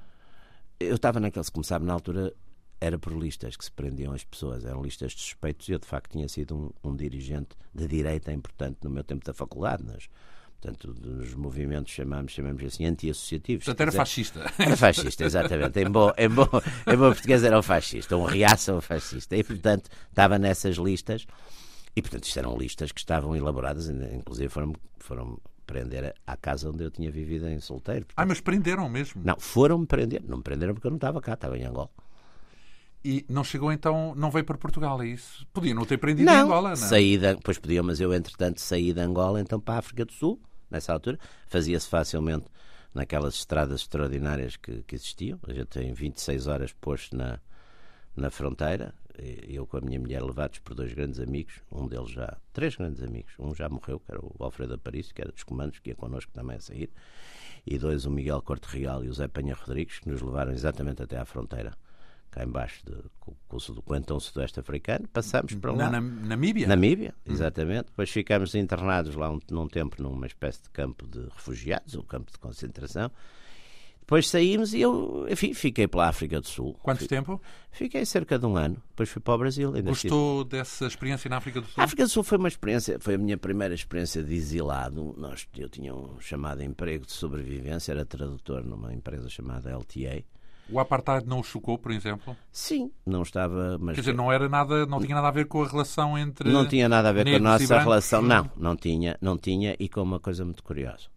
Eu estava naquele, como sabe, na altura era por listas que se prendiam as pessoas, eram listas de suspeitos eu de facto tinha sido um, um dirigente de direita importante no meu tempo da faculdade, nas, portanto, nos movimentos chamamos, chamamos assim anti-associativos. Portanto, era dizer, fascista. Era fascista, exatamente. Em bom, em, bom, em bom português era um fascista, um reaça um fascista. E, portanto, estava nessas listas. E, portanto, isto eram listas que estavam elaboradas, inclusive foram, foram prender à casa onde eu tinha vivido em solteiro. Ah, mas prenderam mesmo. Não, foram-me prender. Não me prenderam porque eu não estava cá, estava em Angola. E não chegou então, não veio para Portugal, é isso? Podia não ter prendido em Angola, não? saí da, pois podia, mas eu entretanto saí de Angola então para a África do Sul, nessa altura. Fazia-se facilmente naquelas estradas extraordinárias que, que existiam. A gente tem 26 horas posto na, na fronteira. E Eu com a minha mulher levados por dois grandes amigos, um deles já, três grandes amigos, um já morreu, que era o Alfredo Aparício, que era dos comandos, que ia connosco também a sair, e dois, o Miguel Corte Real e o Zé Penha Rodrigues, que nos levaram exatamente até à fronteira cá embaixo de, com, com o Quentão Sudoeste Africano, passamos para lá. Na, Namíbia? Namíbia, exatamente. Depois ficámos internados lá um, num tempo numa espécie de campo de refugiados, um campo de concentração. Depois saímos e eu, enfim, fiquei pela África do Sul. Quanto tempo? Fiquei cerca de um ano. Depois fui para o Brasil. Gostou estive... dessa experiência na África do Sul? A África do Sul foi uma experiência, foi a minha primeira experiência de exilado. Nós, eu tinha um chamado emprego de sobrevivência, era tradutor numa empresa chamada LTA. O apartheid não o chocou, por exemplo? Sim, não estava. Mas... Quer dizer, não era nada, não tinha nada a ver com a relação entre. Não tinha nada a ver com a nossa relação, não, não tinha, não tinha, e com uma coisa muito curiosa.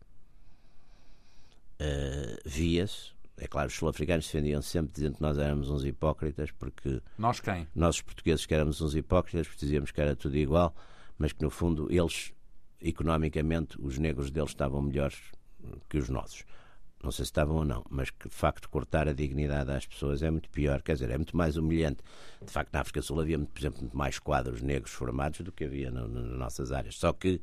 Uh, via-se é claro, os sul-africanos defendiam -se sempre dizendo que nós éramos uns hipócritas, porque. Nós quem? Nós, os portugueses, que éramos uns hipócritas, porque dizíamos que era tudo igual, mas que, no fundo, eles, economicamente, os negros deles estavam melhores que os nossos. Não sei se estavam ou não, mas que, de facto, cortar a dignidade às pessoas é muito pior, quer dizer, é muito mais humilhante. De facto, na África do Sul havia, por exemplo, muito mais quadros negros formados do que havia no, no, nas nossas áreas. Só que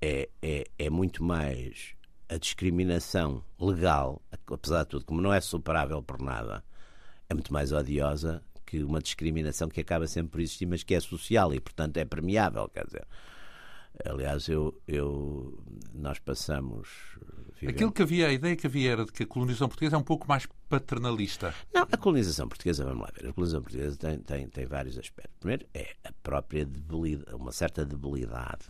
é, é, é muito mais a discriminação legal, apesar de tudo, como não é superável por nada, é muito mais odiosa que uma discriminação que acaba sempre por existir, mas que é social e, portanto, é premiável. Quer dizer, aliás, eu, eu nós passamos. Vivemos... Aquilo que havia, a ideia que havia era de que a colonização portuguesa é um pouco mais paternalista. Não, a colonização portuguesa, vamos lá ver, a colonização portuguesa tem, tem, tem vários aspectos. Primeiro, é a própria debilidade, uma certa debilidade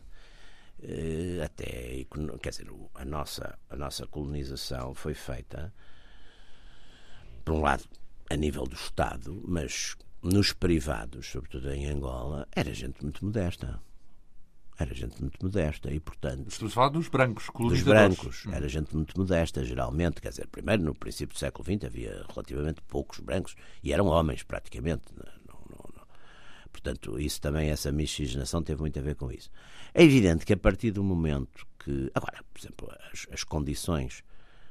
até quer dizer a nossa a nossa colonização foi feita por um lado a nível do Estado mas nos privados sobretudo em Angola era gente muito modesta era gente muito modesta e, portanto... Estamos a falar dos brancos, Dos brancos. Hum. Era gente muito modesta, geralmente. Quer dizer, primeiro, no princípio do século XX havia relativamente poucos brancos e eram homens, praticamente. Portanto, isso também, essa miscigenação teve muito a ver com isso. É evidente que a partir do momento que. Agora, por exemplo, as, as condições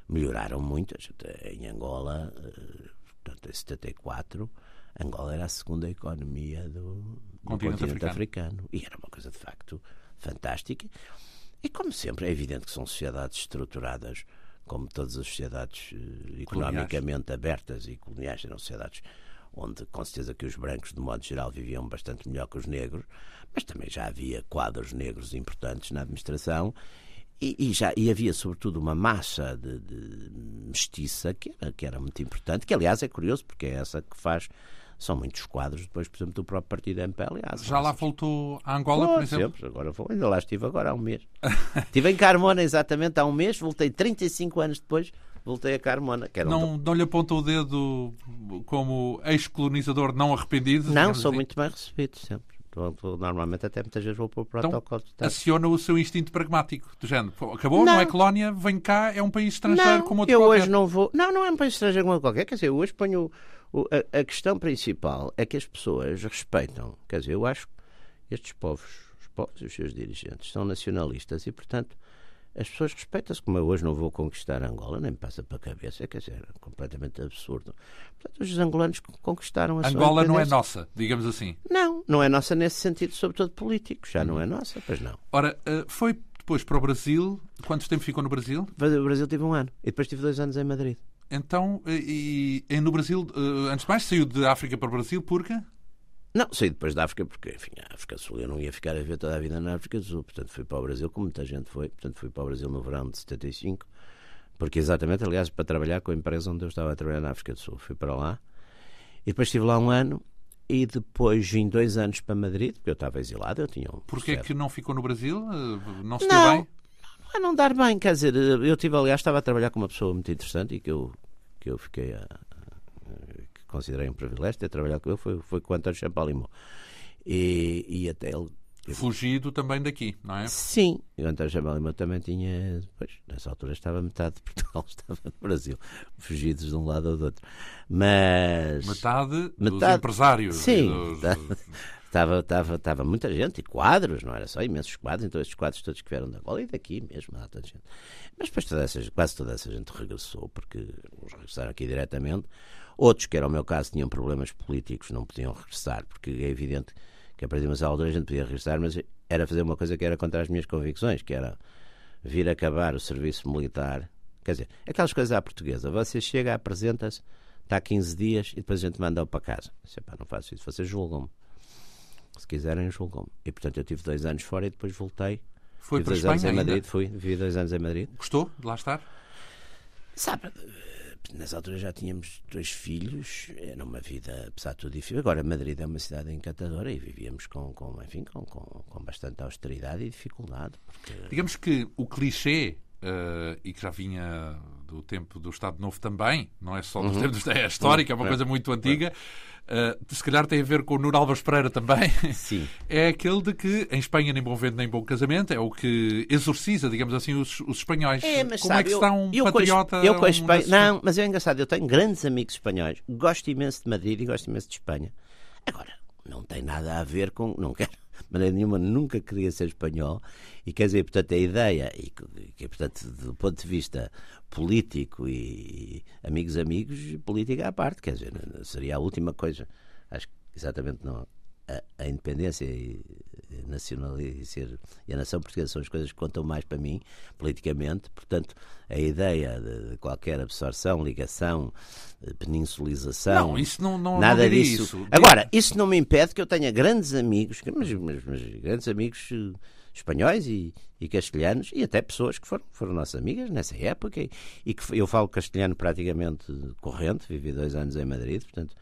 melhoraram muito. Em Angola, eh, portanto, em 74, Angola era a segunda economia do, do continente, continente africano. africano. E era uma coisa, de facto, fantástica. E, como sempre, é evidente que são sociedades estruturadas como todas as sociedades eh, economicamente abertas e coloniais eram sociedades onde com certeza que os brancos, de modo geral, viviam bastante melhor que os negros, mas também já havia quadros negros importantes na administração e, e, já, e havia, sobretudo, uma massa de, de mestiça que era, que era muito importante, que, aliás, é curioso, porque é essa que faz são muitos quadros depois, por exemplo, do próprio partido MPLA. Já lá voltou a Angola, por exemplo? Sempre, agora vou, ainda lá estive agora há um mês. <laughs> estive em Carmona exatamente há um mês, voltei 35 anos depois, voltei a Carmona. Que não, um... não lhe aponta o dedo como ex-colonizador não arrependido? Não, sou assim? muito bem recebido sempre. Normalmente até muitas vezes vou para o então, protocolo. Então, aciona o seu instinto pragmático, do género. Acabou, não, não é colónia, vem cá, é um país estrangeiro não, como outro eu qualquer. hoje não vou... Não, não é um país estrangeiro como outro qualquer. Quer dizer, eu hoje ponho... O, a, a, questão principal é que as pessoas respeitam. Quer dizer, eu acho que estes povos, os povos e os seus dirigentes, são nacionalistas e, portanto, as pessoas respeitam-se, como eu hoje não vou conquistar Angola, nem me passa para a cabeça, quer dizer, é completamente absurdo. Portanto, os angolanos conquistaram a Angola não é nossa, digamos assim. Não, não é nossa nesse sentido, sobretudo político, já não é nossa, pois não. Ora, eh, foi depois para o Brasil, quanto tempo ficou no Brasil? O Brasil tive um ano, e depois tive dois anos em Madrid. Então, e, e no Brasil, eh, antes de mais, saiu de África para o Brasil, porque? Não, saí depois da África, porque, enfim, a África do Sul eu não ia ficar a ver toda a vida na África do Sul. Portanto, fui para o Brasil, como muita gente foi. Portanto, fui para o Brasil no verão de 75, porque exatamente, aliás, para trabalhar com a empresa onde eu estava a trabalhar na África do Sul. Fui para lá e depois estive lá um ano e depois vim dois anos para Madrid, porque eu estava exilado, eu tinha um. Porquê é que não ficou no Brasil? Não se não, deu bem? Não, não dar bem, quer dizer, eu tive, aliás, estava a trabalhar com uma pessoa muito interessante e que eu, que eu fiquei a. considerei um privilégio ter trabalhado com ele, foi, foi com o António Champalimau. E, e até ele. Fugido também daqui, não é? Sim, o António Chamalima também tinha. Pois, nessa altura estava metade de Portugal, <laughs> estava no Brasil, fugidos de um lado ou do outro. Mas. Metade, metade... dos empresários. Sim, dos... estava, estava, estava muita gente, e quadros, não era só imensos quadros, então estes quadros todos que vieram da Angola e daqui mesmo, há tanta gente. Mas depois toda essa, quase toda essa gente regressou, porque uns regressaram aqui diretamente, outros, que era o meu caso, tinham problemas políticos, não podiam regressar, porque é evidente que a partir de uma altura a gente podia registrar, mas era fazer uma coisa que era contra as minhas convicções, que era vir acabar o serviço militar. Quer dizer, aquelas coisas à portuguesa. Você chega, apresenta-se, está 15 dias e depois a gente manda-o para casa. Disse, não faço isso, vocês julgam-me. Se quiserem, julgam-me. E portanto eu tive dois anos fora e depois voltei. Foi para dois anos Espanha em ainda? Madrid, fui, vivi dois anos em Madrid. Gostou de lá estar? Sabe, nessa altura já tínhamos dois filhos, era uma vida, apesar de tudo, difícil. Agora, Madrid é uma cidade encantadora e vivíamos com, com, enfim, com, com, com bastante austeridade e dificuldade. Porque... Digamos que o clichê, eh, e que já vinha do tempo do Estado Novo também, não é só dos tempos da é histórica, é uma Uhum. coisa muito antiga, eh, se calhar tem a ver com o Nuno Álvares Pereira também. Sim. <laughs> É aquele de que em Espanha nem bom vento nem bom casamento, é o que exorciza, digamos assim, os, os espanhóis. É, mas Como sabe, é que eu- está um eu patriota? Eu com a um Espanha. desses- Não, mas é engraçado. Eu tenho grandes amigos espanhóis. Gosto imenso de Madrid e gosto imenso de Espanha. Agora, não tem nada a ver com. Não quero. De maneira nenhuma, nunca queria ser espanhol. E quer dizer, portanto, a ideia, e que, portanto, do ponto de vista político e amigos, amigos, política à parte, quer dizer, seria a última coisa. Acho que exatamente não. A, a independência e, e nacional e, ser, e a nação portuguesa são as coisas que contam mais para mim politicamente. Portanto, a ideia de, qualquer absorção, ligação, eh, peninsulização. Não, isso não, não Nada não disso. Isso. Agora, isso não me impede que eu tenha grandes amigos, mas, mas- mas grandes amigos eh, espanhóis e, e castelhanos, e até pessoas que foram, foram nossas amigas nessa época, e, e que eu falo castelhano praticamente corrente, vivi dois anos em Madrid, portanto.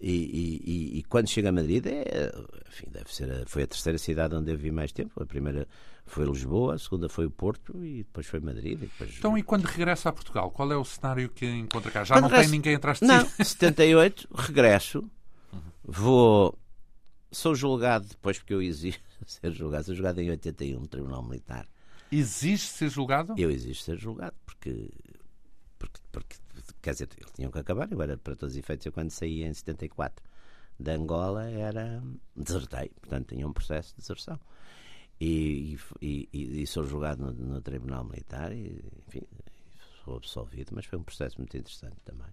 E, e- e- quando chego a Madrid, é, enfim, deve ser a- foi a terceira cidade onde eu vivi mais tempo. A primeira foi Lisboa, a segunda foi o Porto e depois foi Madrid. E depois... Então, e quando regressa a Portugal, qual é o cenário que encontra cá? Já Quando não regresso- tem ninguém atrás de Não, si? 78, <laughs> regresso, vou. Sou julgado depois, porque eu exijo <laughs> ser julgado. Sou julgado em 81 no Tribunal Militar. Exige ser julgado? Eu exijo ser julgado porque. Porque, porque quer dizer, eles tinham que acabar. Eu era, para todos os efeitos, eu quando saí em 74 de Angola, era. desertei. Portanto, tinha um processo de deserção. E, e, e- e sou julgado no, no Tribunal Militar e, enfim, sou absolvido, mas foi um processo muito interessante também.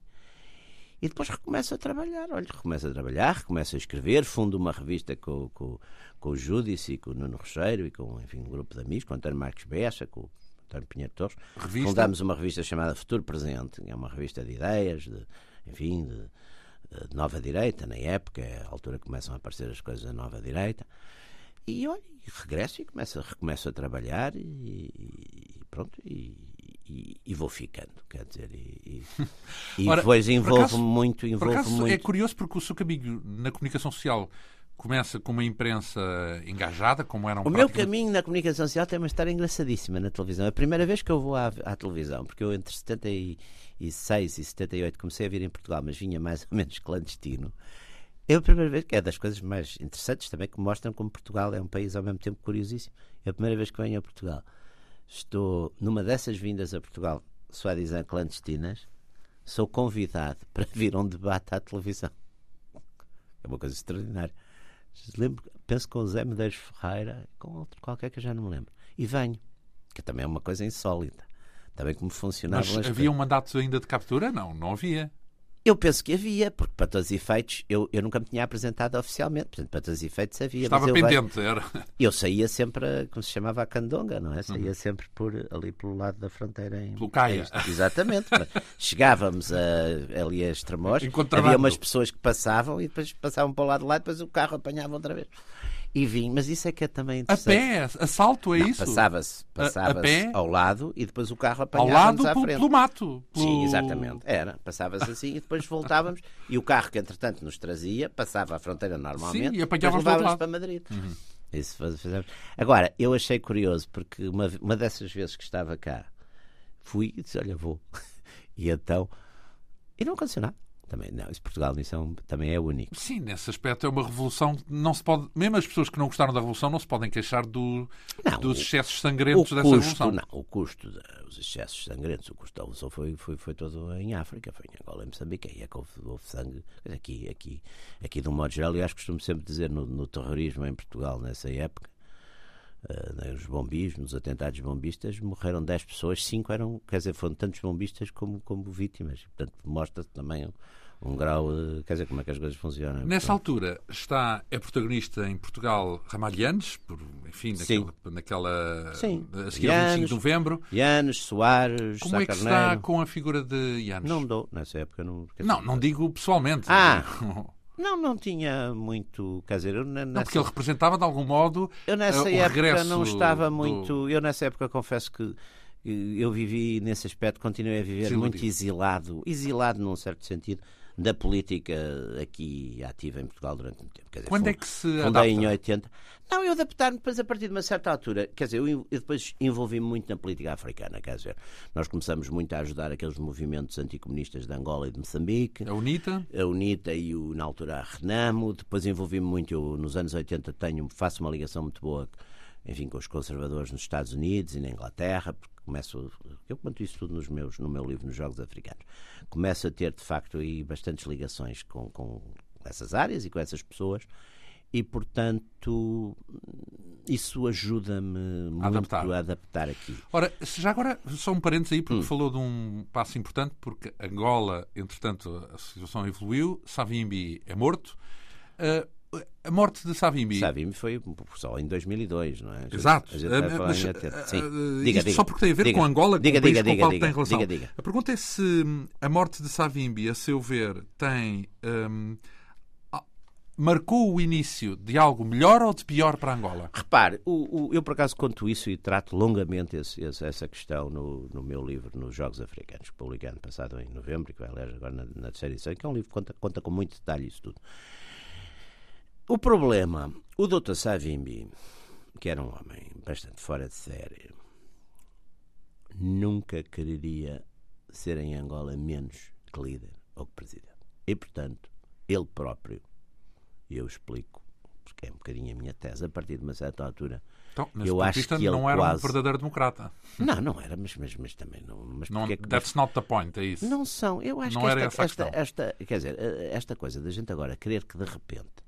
E depois recomeço a trabalhar, olha, recomeço a trabalhar, recomeço a escrever, fundo uma revista com, com, com o Júdice e com o Nuno Rocheiro e com, enfim, um grupo de amigos, com o António Marques Bessa, com o António Pinheiro Torres. Revista? Fundámos uma revista chamada Futuro Presente, é uma revista de ideias, de, enfim, de, de nova direita, na época, é a altura que começam a aparecer as coisas da nova direita. E olha, regresso e começo, recomeço a trabalhar e, e pronto, e, e- e vou ficando, quer dizer, e, e, <laughs> Ora, depois envolvo-me muito, envolvo acaso é muito. curioso porque o seu caminho na comunicação social começa com uma imprensa engajada, como eram O meu caminho na comunicação social tem uma história engraçadíssima na televisão. É a primeira vez que eu vou à, à televisão, porque eu entre 76 e 78 comecei a vir em Portugal, mas vinha mais ou menos clandestino. É a primeira vez, que é das coisas mais interessantes também, que mostram como Portugal é um país ao mesmo tempo curiosíssimo. É a primeira vez que venho a Portugal. Estou numa dessas vindas a Portugal, soi-disant clandestinas, sou convidado <laughs> para vir a um debate à televisão. É uma coisa extraordinária. Lembro, penso com o Zé Medeiros Ferreira, com outro qualquer que eu já não me lembro. E venho, que também é uma coisa insólita. Também como funcionavam Mas as havia um mandato ainda de captura? Não, não havia. Eu penso que havia, porque para todos os efeitos eu, eu nunca me tinha apresentado oficialmente, portanto, para todos os efeitos havia. Estava vejo- pendente. Era... eu saía sempre, a- como se chamava a candonga, não é? Saía sempre por ali pelo lado da fronteira. Em, Pelo Caia. Exatamente. Chegávamos a, ali a Estremoz, havia umas pessoas que passavam e depois passavam para o lado de lá e depois o carro apanhava outra vez. E vim, mas isso é que é também A pé, assalto, é Não, isso? Passava-se passava ao lado e depois o carro Ao apanhava lado à pelo, pelo mato. Pelo... Sim, exatamente. Era. Passava-se assim e depois voltávamos <laughs> e o carro que entretanto nos trazia passava a fronteira normalmente Sim, e apanhávamos lado. para Madrid. Isso faz- fazemos. Agora, eu achei curioso porque uma, uma dessas vezes que estava cá fui e disse: Olha, vou. <laughs> E então. E não aconteceu nada. Também, não, isso Portugal nisso é um- também é único. Sim, nesse aspecto é uma revolução. que Não se pode, mesmo as pessoas que não gostaram da revolução não se podem queixar do, Não, dos excessos sangrentos dessa custo, revolução. não, o custo, da- os excessos sangrentos, o custo da revolução foi, foi, foi todo em África, foi em Angola e Moçambique, aí é que houve, houve sangue. Aqui, aqui, aqui, de um modo geral, e acho que costumo sempre dizer no, no terrorismo em Portugal nessa época, eh, nos bombistas, nos atentados bombistas, morreram 10 pessoas, 5 eram, quer dizer, foram tantos bombistas como, como vítimas. Portanto, mostra também um, um grau, de, quer dizer, como é que as coisas funcionam. Nessa altura está, é protagonista em Portugal Ramalhianes, por, enfim, naquela, naquela Sim. a seguir ao 25 de novembro. Yanes, Soares, Como é que Carneiro. está com a figura de Yanes? Não dou, nessa época não. não, não digo pessoalmente. Ah! <laughs> Não, não tinha muito. Quer dizer, eu Não, nessa, porque ele representava de algum modo eu nessa o época não estava do- muito. Eu nessa época confesso que eh, eu vivi nesse aspecto, continuei a viver Desiludido. muito exilado, exilado num certo sentido, da política aqui ativa em Portugal durante muito tempo. Quer dizer, Quando é que se Fundei adapta? em 80. Não, eu adaptar-me depois a partir de uma certa altura. Quer dizer, eu, eu depois envolvi-me muito na política africana. Quer dizer, nós começamos muito a ajudar aqueles movimentos anticomunistas de Angola e de Moçambique A UNITA? a UNITA e o, na altura a Renamo, depois envolvi-me muito, eu, nos anos 80 tenho, faço uma ligação muito boa enfim, com os conservadores nos Estados Unidos e na Inglaterra, porque começo, eu conto isso tudo nos meus, no meu livro, nos Jogos Africanos, começo a ter de facto aí bastantes ligações com, com essas áreas e com essas pessoas e portanto isso ajuda-me muito adaptar. a adaptar aqui. Ora, se já agora, só um parênteses aí, Hum. porque falou de um passo importante, porque Angola, entretanto, a situação evoluiu, Savimbi é morto. Ah, a morte de Savimbi. Savimbi foi só em 2002, não é? Exato. A gente vai falar mas, em 80. ah, Sim. Diga, isto diga. só porque tem a ver Diga. com Angola, diga, com o país diga, com o diga, diga, tem relação. diga, diga. A pergunta é se hum, a morte de Savimbi, a seu ver, tem. ah, marcou o início de algo melhor ou de pior para Angola? Repare, o- o- eu por acaso conto isso e trato longamente esse- esse- essa questão no, no meu livro, nos Jogos Africanos, ano passado em novembro, e que vai aliás agora na, na terceira edição, que é um livro que conta, conta com muito detalhe isso tudo. O problema, o Dr. Savimbi, que era um homem bastante fora de série, nunca quereria ser em Angola menos que líder ou que presidente. E, portanto, ele próprio, e eu explico, porque é um bocadinho a minha tese, a partir de uma certa altura, Então, Eu acho que ele não era quase- um verdadeiro democrata. não, não era, mas, mas, mas também não. Mas Não, é que- that's not the point, é isso. Não são. Eu acho Não que era esta, esta, esta, quer dizer, eh, esta coisa da gente agora querer que de repente.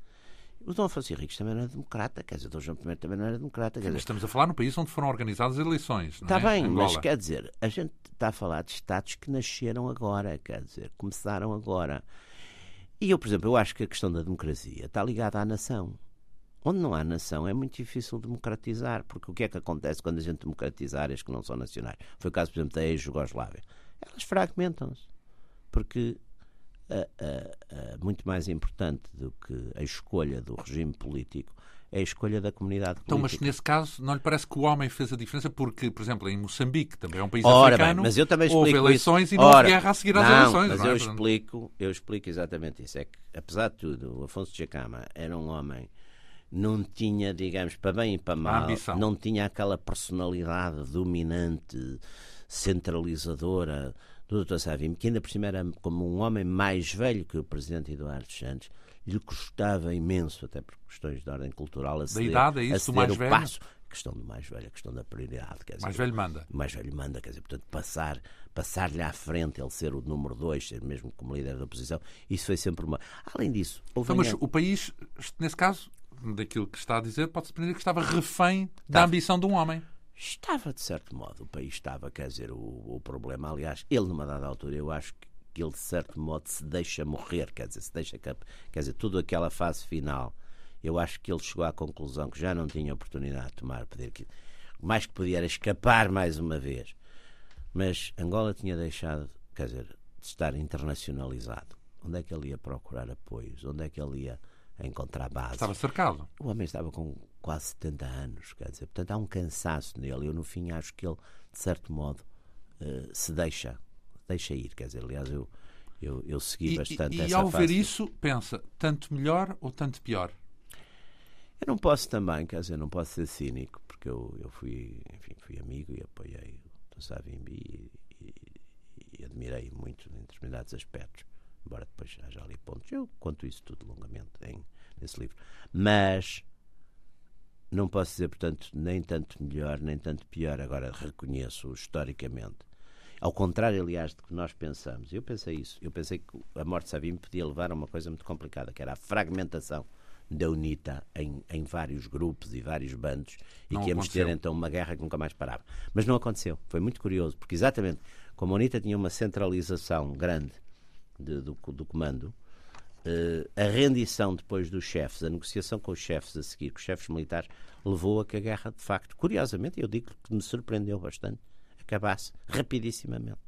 O Dom Afonso Henriques também não era democrata, quer dizer, o Dom João I também não era democrata, quer Mas dizer. estamos a falar no país onde foram organizadas eleições. Não Está é? bem, Angola. mas quer dizer, a gente está a falar de Estados que nasceram agora, quer dizer, começaram agora. E eu, por exemplo, eu acho que a questão da democracia está ligada à nação. Onde não há nação é muito difícil democratizar, porque o que é que acontece quando a gente democratiza áreas que não são nacionais? Foi o caso, por exemplo, da ex-Jugoslávia. Elas fragmentam-se. Porque ah, ah, muito mais importante do que a escolha do regime político é a escolha da comunidade Então, mas política. nesse caso, não lhe parece que o homem fez a diferença? Porque, por exemplo, em Moçambique, também é um país Ora bem, africano, mas eu também houve eleições isso. e não Ora, houve guerra a seguir às eleições. Mas não é? eu explico, eu explico exatamente isso. É que, apesar de tudo, o Afonso de Jacama era um homem, não tinha, digamos, para bem e para mal, não tinha aquela personalidade dominante, centralizadora do Dr. Savim, que ainda por cima era como um homem mais velho que o presidente Eduardo Santos, lhe custava imenso, até por questões de ordem cultural, a ceder, idade, é isso, a mais o velho? passo. A questão do mais velho, a questão da prioridade. Quer dizer, Mais velho manda. mais velho manda, quer dizer, portanto, passar, passar-lhe à frente, ele ser o número dois, ser mesmo como líder da oposição, isso foi sempre uma. Além disso, houve. Então, mas ainda- o país, nesse caso, daquilo que está a dizer, pode-se aprender que estava refém da ambição de um homem. Estava, de certo modo, o país estava, quer dizer, o, o problema, aliás, ele numa dada altura, eu acho que, ele, de certo modo, se deixa morrer, quer dizer, se deixa, quer dizer, toda aquela fase final, eu acho que ele chegou à conclusão que já não tinha oportunidade de tomar, poder que mais que podia era escapar mais uma vez. Mas Angola tinha deixado, quer dizer, de estar internacionalizado. Onde é que ele ia procurar apoios? Onde é que ele ia encontrar base? Estava cercado. O homem estava com quase 70 anos, quer dizer, portanto há um cansaço nele. Eu, no fim, acho que ele, de certo modo, eh, se deixa, deixa ir. Quer dizer, aliás, eu, eu, eu segui E, bastante e- e essa ao ver isso, pensa, tanto melhor ou tanto pior? Eu não posso também, quer dizer, não posso ser cínico, porque eu, eu fui, enfim, fui amigo e apoiei o Savimbi e, e, e admirei muito em determinados aspectos, embora depois haja ali pontos. Eu conto isso tudo longamente em, nesse livro. Mas não posso dizer, portanto, nem tanto melhor, nem tanto pior. Agora reconheço historicamente. Ao contrário, aliás, do que nós pensamos. Eu pensei isso. Eu pensei que a morte de Savimbi podia levar a uma coisa muito complicada, que era a fragmentação da UNITA em, em vários grupos e vários bandos e Não que íamos aconteceu. ter então uma guerra que nunca mais parava. Mas não aconteceu. Foi muito curioso, porque exatamente como a UNITA tinha uma centralização grande de, do, do comando, uh, a rendição depois dos chefes, a negociação com os chefes a seguir, com os chefes militares, levou a que a guerra, de facto, curiosamente, eu digo que me surpreendeu bastante, acabasse rapidissimamente.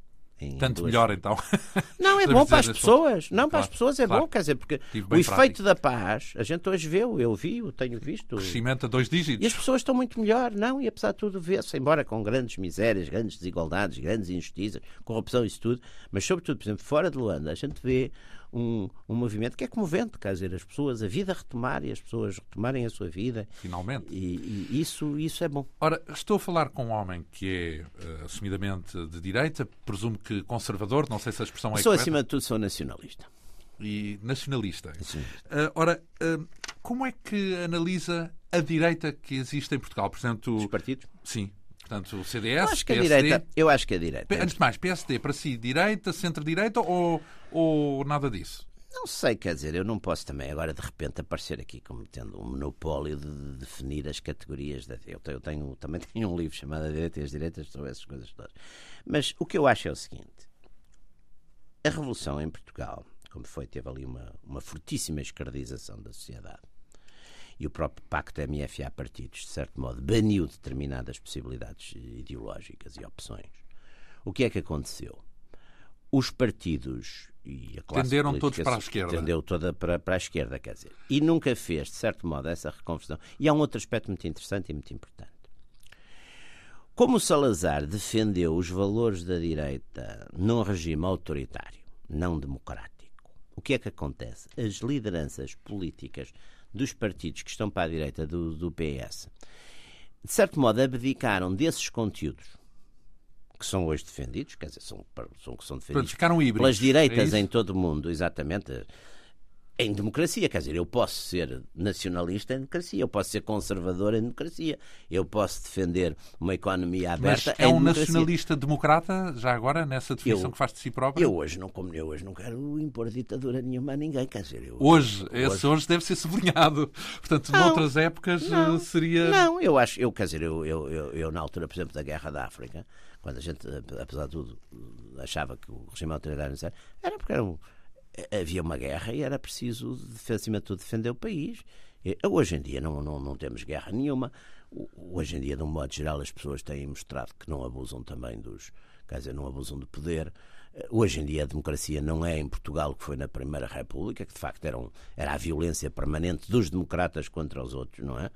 Tanto duas... melhor, então. <laughs> Não, é bom para as pessoas. Não, claro, para as pessoas é claro. bom, quer dizer, porque o efeito prático. da paz, a gente hoje vê, eu vi, eu tenho visto. Crescimento a dois dígitos. E as pessoas estão muito melhor, não, e apesar de tudo vê-se, embora com grandes misérias, grandes desigualdades, grandes injustiças, corrupção e isso tudo, mas sobretudo, por exemplo, fora de Luanda, a gente vê um, um movimento que é comovente, quer dizer, as pessoas, a vida retomar e as pessoas retomarem a sua vida. Finalmente. E, e isso, isso é bom. Ora, estou a falar com um homem que é uh, assumidamente de direita, presumo que conservador, não sei se a expressão é Sou, acima de tudo, sou nacionalista. E nacionalista. Sim. Uh, ora, uh, como é que analisa a direita que existe em Portugal? Por exemplo, Os partidos? Sim. Portanto, o CDS, eu acho que PSD... A direita, eu acho que a direita... Antes de mais, PSD para si, direita, centro-direita ou, ou nada disso? Não sei, quer dizer, eu não posso também agora de repente aparecer aqui como tendo um monopólio de definir as categorias. Da... Eu, tenho, eu tenho, também <laughs> tenho um livro chamado A Direita e as Direitas sobre essas coisas todas. Mas o que eu acho é o seguinte: a revolução em Portugal, como foi, teve ali uma, uma fortíssima escardização da sociedade e o próprio Pacto MFA-Partidos, de certo modo, baniu determinadas possibilidades ideológicas e opções. O que é que aconteceu? Os partidos e a classe Tenderam todos para a esquerda. Tendeu toda para, para a esquerda, quer dizer. E nunca fez, de certo modo, essa reconversão. E há um outro aspecto muito interessante e muito importante. Como Salazar defendeu os valores da direita num regime autoritário, não democrático, o que é que acontece? As lideranças políticas dos partidos que estão para a direita do, do PS, de certo modo, abdicaram desses conteúdos que são hoje defendidos, quer dizer, são, são, são defendidos pelas direitas é em todo o mundo, exatamente em democracia. Quer dizer, eu posso ser nacionalista em democracia, eu posso ser conservador em democracia, eu posso defender uma economia aberta. Mas é um nacionalista democrata, já agora, nessa definição eu, que faz de si próprio? Eu hoje não, como eu hoje não quero impor ditadura nenhuma a ninguém. Quer dizer, eu, hoje, eu, esse hoje... hoje deve ser sublinhado. Portanto, não, noutras épocas não, eh, seria. Não, eu acho, eu, quer dizer, eu, eu, eu, eu, na altura, por exemplo, da Guerra da África, quando a gente, apesar de tudo, achava que o regime autoritário era porque era um havia uma guerra e era preciso, acima de tudo, defender o país. Hoje em dia não, não, não temos guerra nenhuma. Hoje em dia, de um modo geral, as pessoas têm mostrado que não abusam também dos. Quer dizer, não abusam do poder. Hoje em dia a democracia não é em Portugal que foi na Primeira República, que de facto era, um, era a violência permanente dos democratas contra os outros, não é?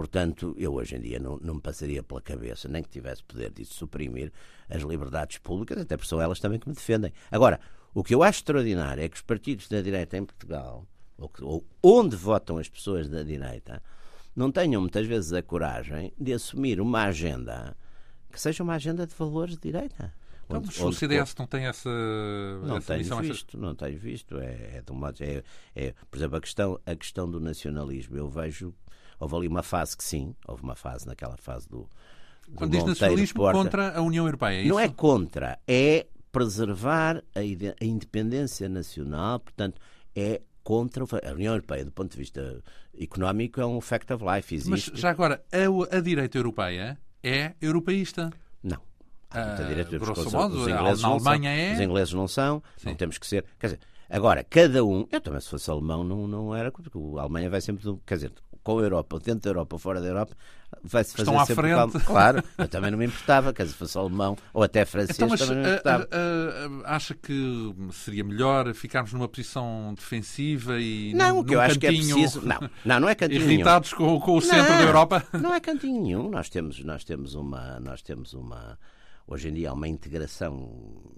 Portanto, eu hoje em dia não, não me passaria pela cabeça, nem que tivesse poder de suprimir as liberdades públicas, até porque são elas também que me defendem. Agora, o que eu acho extraordinário é que os partidos da direita em Portugal, ou, que, ou onde votam as pessoas da direita, não tenham muitas vezes a coragem de assumir uma agenda que seja uma agenda de valores de direita. Então, onde, o CDS não tem essa, não essa tenho visto, Não tenho visto. É, é, de um modo, é, é, por exemplo, a questão, a questão do nacionalismo. Eu vejo. Houve ali uma fase que sim, houve uma fase naquela fase do. do Quando diz nacionalismo Porta. contra a União Europeia, é isso? Não é contra, é preservar a, a independência nacional, portanto, é contra a União Europeia, do ponto de vista económico, é um fact of life. Existe. Mas já agora, a, a direita europeia é europeísta? Não. Ah, a direita grosso modo, os ingleses na Alemanha é. Os ingleses não são, Sim. não temos que ser. Quer dizer, agora, cada um. Eu também, se fosse alemão, não, não era. Porque a Alemanha vai sempre. Quer dizer, com a Europa, dentro da Europa ou fora da Europa, vai-se fazer Estão à frente. Claro, eu também não me importava, quer dizer, fosse alemão ou até francês, então, mas, também não me importava. Uh, uh, acha que seria melhor ficarmos numa posição defensiva e Não, o que eu acho que é preciso... Não, não, não é cantinho Irritados com, com, o centro não, da Europa? <laughs> Não é cantinho nenhum. Nós temos, nós temos uma... Nós temos uma Hoje em dia há uma integração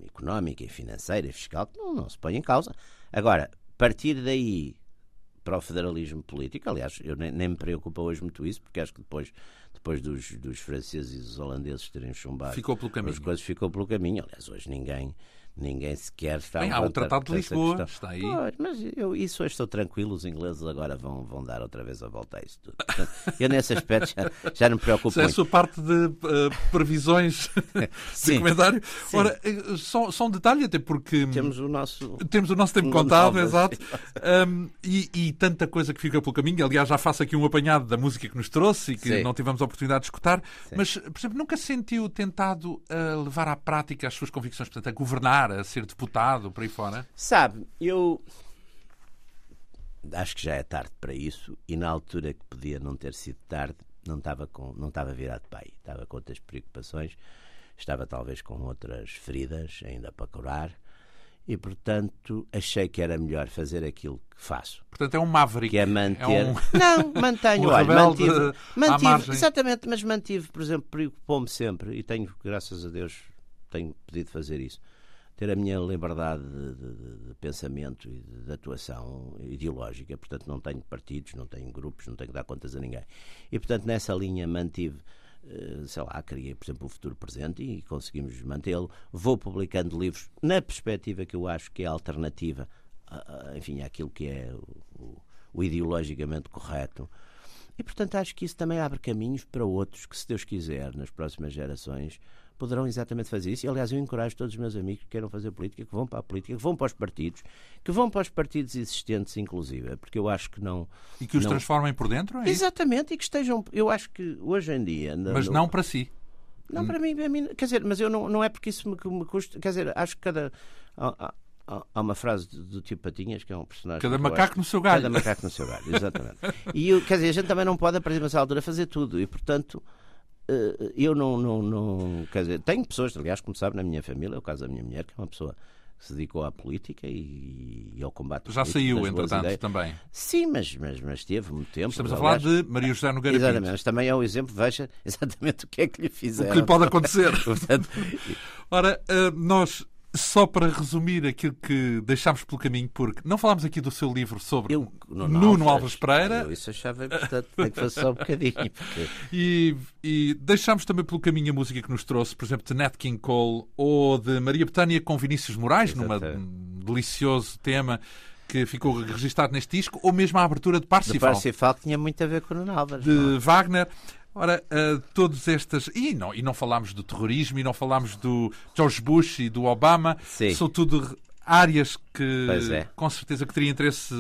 económica e financeira e fiscal que não, não se põe em causa. Agora, partir daí para o federalismo político. Aliás, eu nem, nem, me preocupa hoje muito isso, porque acho que depois, depois dos, dos franceses e dos holandeses terem chumbado ficou pelo caminho. as coisas, ficou pelo caminho. Aliás, hoje ninguém ninguém sequer está Bem, há o Tratado de Lisboa, está aí. Pois, mas eu, isso hoje estou tranquilo, os ingleses agora vão, vão dar outra vez a volta a isso tudo. eu nesse aspecto já, já não me preocupo Isso é a sua parte de uh, previsões <laughs> de <laughs> comentário. Sim. Ora, eh, só, só um detalhe, até porque... Temos o nosso... Temos o nosso tempo contado, exato. Um, e, e, tanta coisa que fica pelo caminho. Aliás, já faço aqui um apanhado da música que nos trouxe e que Sim. não tivemos a oportunidade de escutar. Sim. Mas, por exemplo, nunca se sentiu tentado a levar à prática as suas convicções, portanto, a governar candidatar a ser deputado por aí fora? Sabe, eu acho que já é tarde para isso e na altura que podia não ter sido tarde, não estava, com, não estava virado pai. Estava com outras preocupações, estava talvez com outras feridas ainda para curar e, portanto, achei que era melhor fazer aquilo que faço. Portanto, é um maverick. Que é manter. É um... Não, mantenho. <laughs> um olha, mantive, mantive exatamente, mas mantive, por exemplo, preocupou-me sempre e tenho, graças a Deus, tenho podido fazer isso. Ter a minha liberdade de, de- de pensamento e de, de atuação ideológica, portanto, não tenho partidos, não tenho grupos, não tenho que dar contas a ninguém. E, portanto, nessa linha mantive eh, sei lá, criei, por exemplo, o futuro presente e conseguimos mantê-lo. Vou publicando livros na perspectiva que eu acho que é alternativa, enfim, àquilo que é o- o ideologicamente correto. E, portanto, acho que isso também abre caminhos para outros que, se Deus quiser, nas próximas gerações, poderão exatamente fazer isso. E, aliás, eu encorajo todos os meus amigos que queiram fazer política, que vão para a política, que vão para os partidos, que vão para os partidos existentes, inclusive, porque eu acho que não. E que os não- transformem por dentro? É? Exatamente, e que estejam. Eu acho que hoje em dia. no- Mas no- não para si. não, para mim, para mim, quer dizer, mas eu não, não é porque isso me, me custa. Quer dizer, acho que cada. Há, há- há uma frase do, do Tio Patinhas, que é um personagem. Cada macaco acho- no seu galho. Cada macaco no seu galho, exatamente. e eu, quer dizer, a gente também não pode, a partir de uma altura, fazer tudo. E, portanto, eu não, não, não. Quer dizer, tenho pessoas, aliás, como sabe, na minha família, é o caso da minha mulher, que é uma pessoa que se dedicou à política e, e ao combate Já saiu, entretanto, ideias. também. Sim, mas, mas, mas teve muito tempo. Estamos a falar aliás. de Maria José Nogueira Exatamente, Pinto. mas também é um exemplo, veja <laughs> exatamente o que é que lhe O fizeram. que lhe pode acontecer. <laughs> Portanto, Ora, eh, nós, só para resumir aquilo que deixámos pelo caminho, porque não falámos aqui do seu livro sobre eu, Nuno, Alves, Pereira Eu isso achava importante, nem que fosse só um bocadinho. Porque... <laughs> e, e deixámos também pelo caminho a música que nos trouxe, por exemplo, de Nat King Cole ou de Maria Betânia com Vinícius Moraes, num delicioso tema que ficou registado neste disco, ou mesmo a abertura de De Parsifal. Parsifal que tinha muito a ver com o Nuno não de é? Wagner. Ora, uh, todas estas. E não, e não falámos do terrorismo, e não falámos do George Bush e do Obama. Sim. São tudo áreas que é. com certeza que teria interesse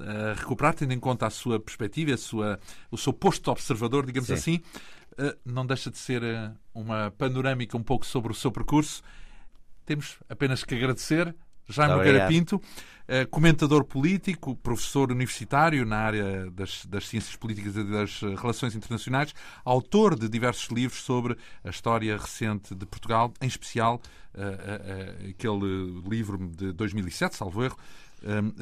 a recuperar, tendo em conta a sua perspectiva, a sua, o seu posto de observador, digamos Sim. assim. Uh, não deixa de ser uma panorâmica um pouco sobre o seu percurso. Temos apenas que agradecer. Jaime Muito Nogueira obrigado. Pinto, eh, comentador político, professor universitário na área das, das ciências políticas e das eh, relações internacionais, autor de diversos livros sobre a história recente de Portugal, em especial eh, aquele livro de 2007, salvo erro,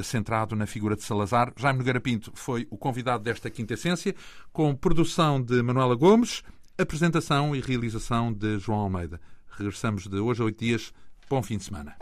centrado na figura de Salazar. Jaime Nogueira Pinto foi o convidado desta Quinta Essência, com produção de Manuela Gomes, apresentação e realização de João Almeida. Regressamos de hoje a oito dias. Bom fim de semana.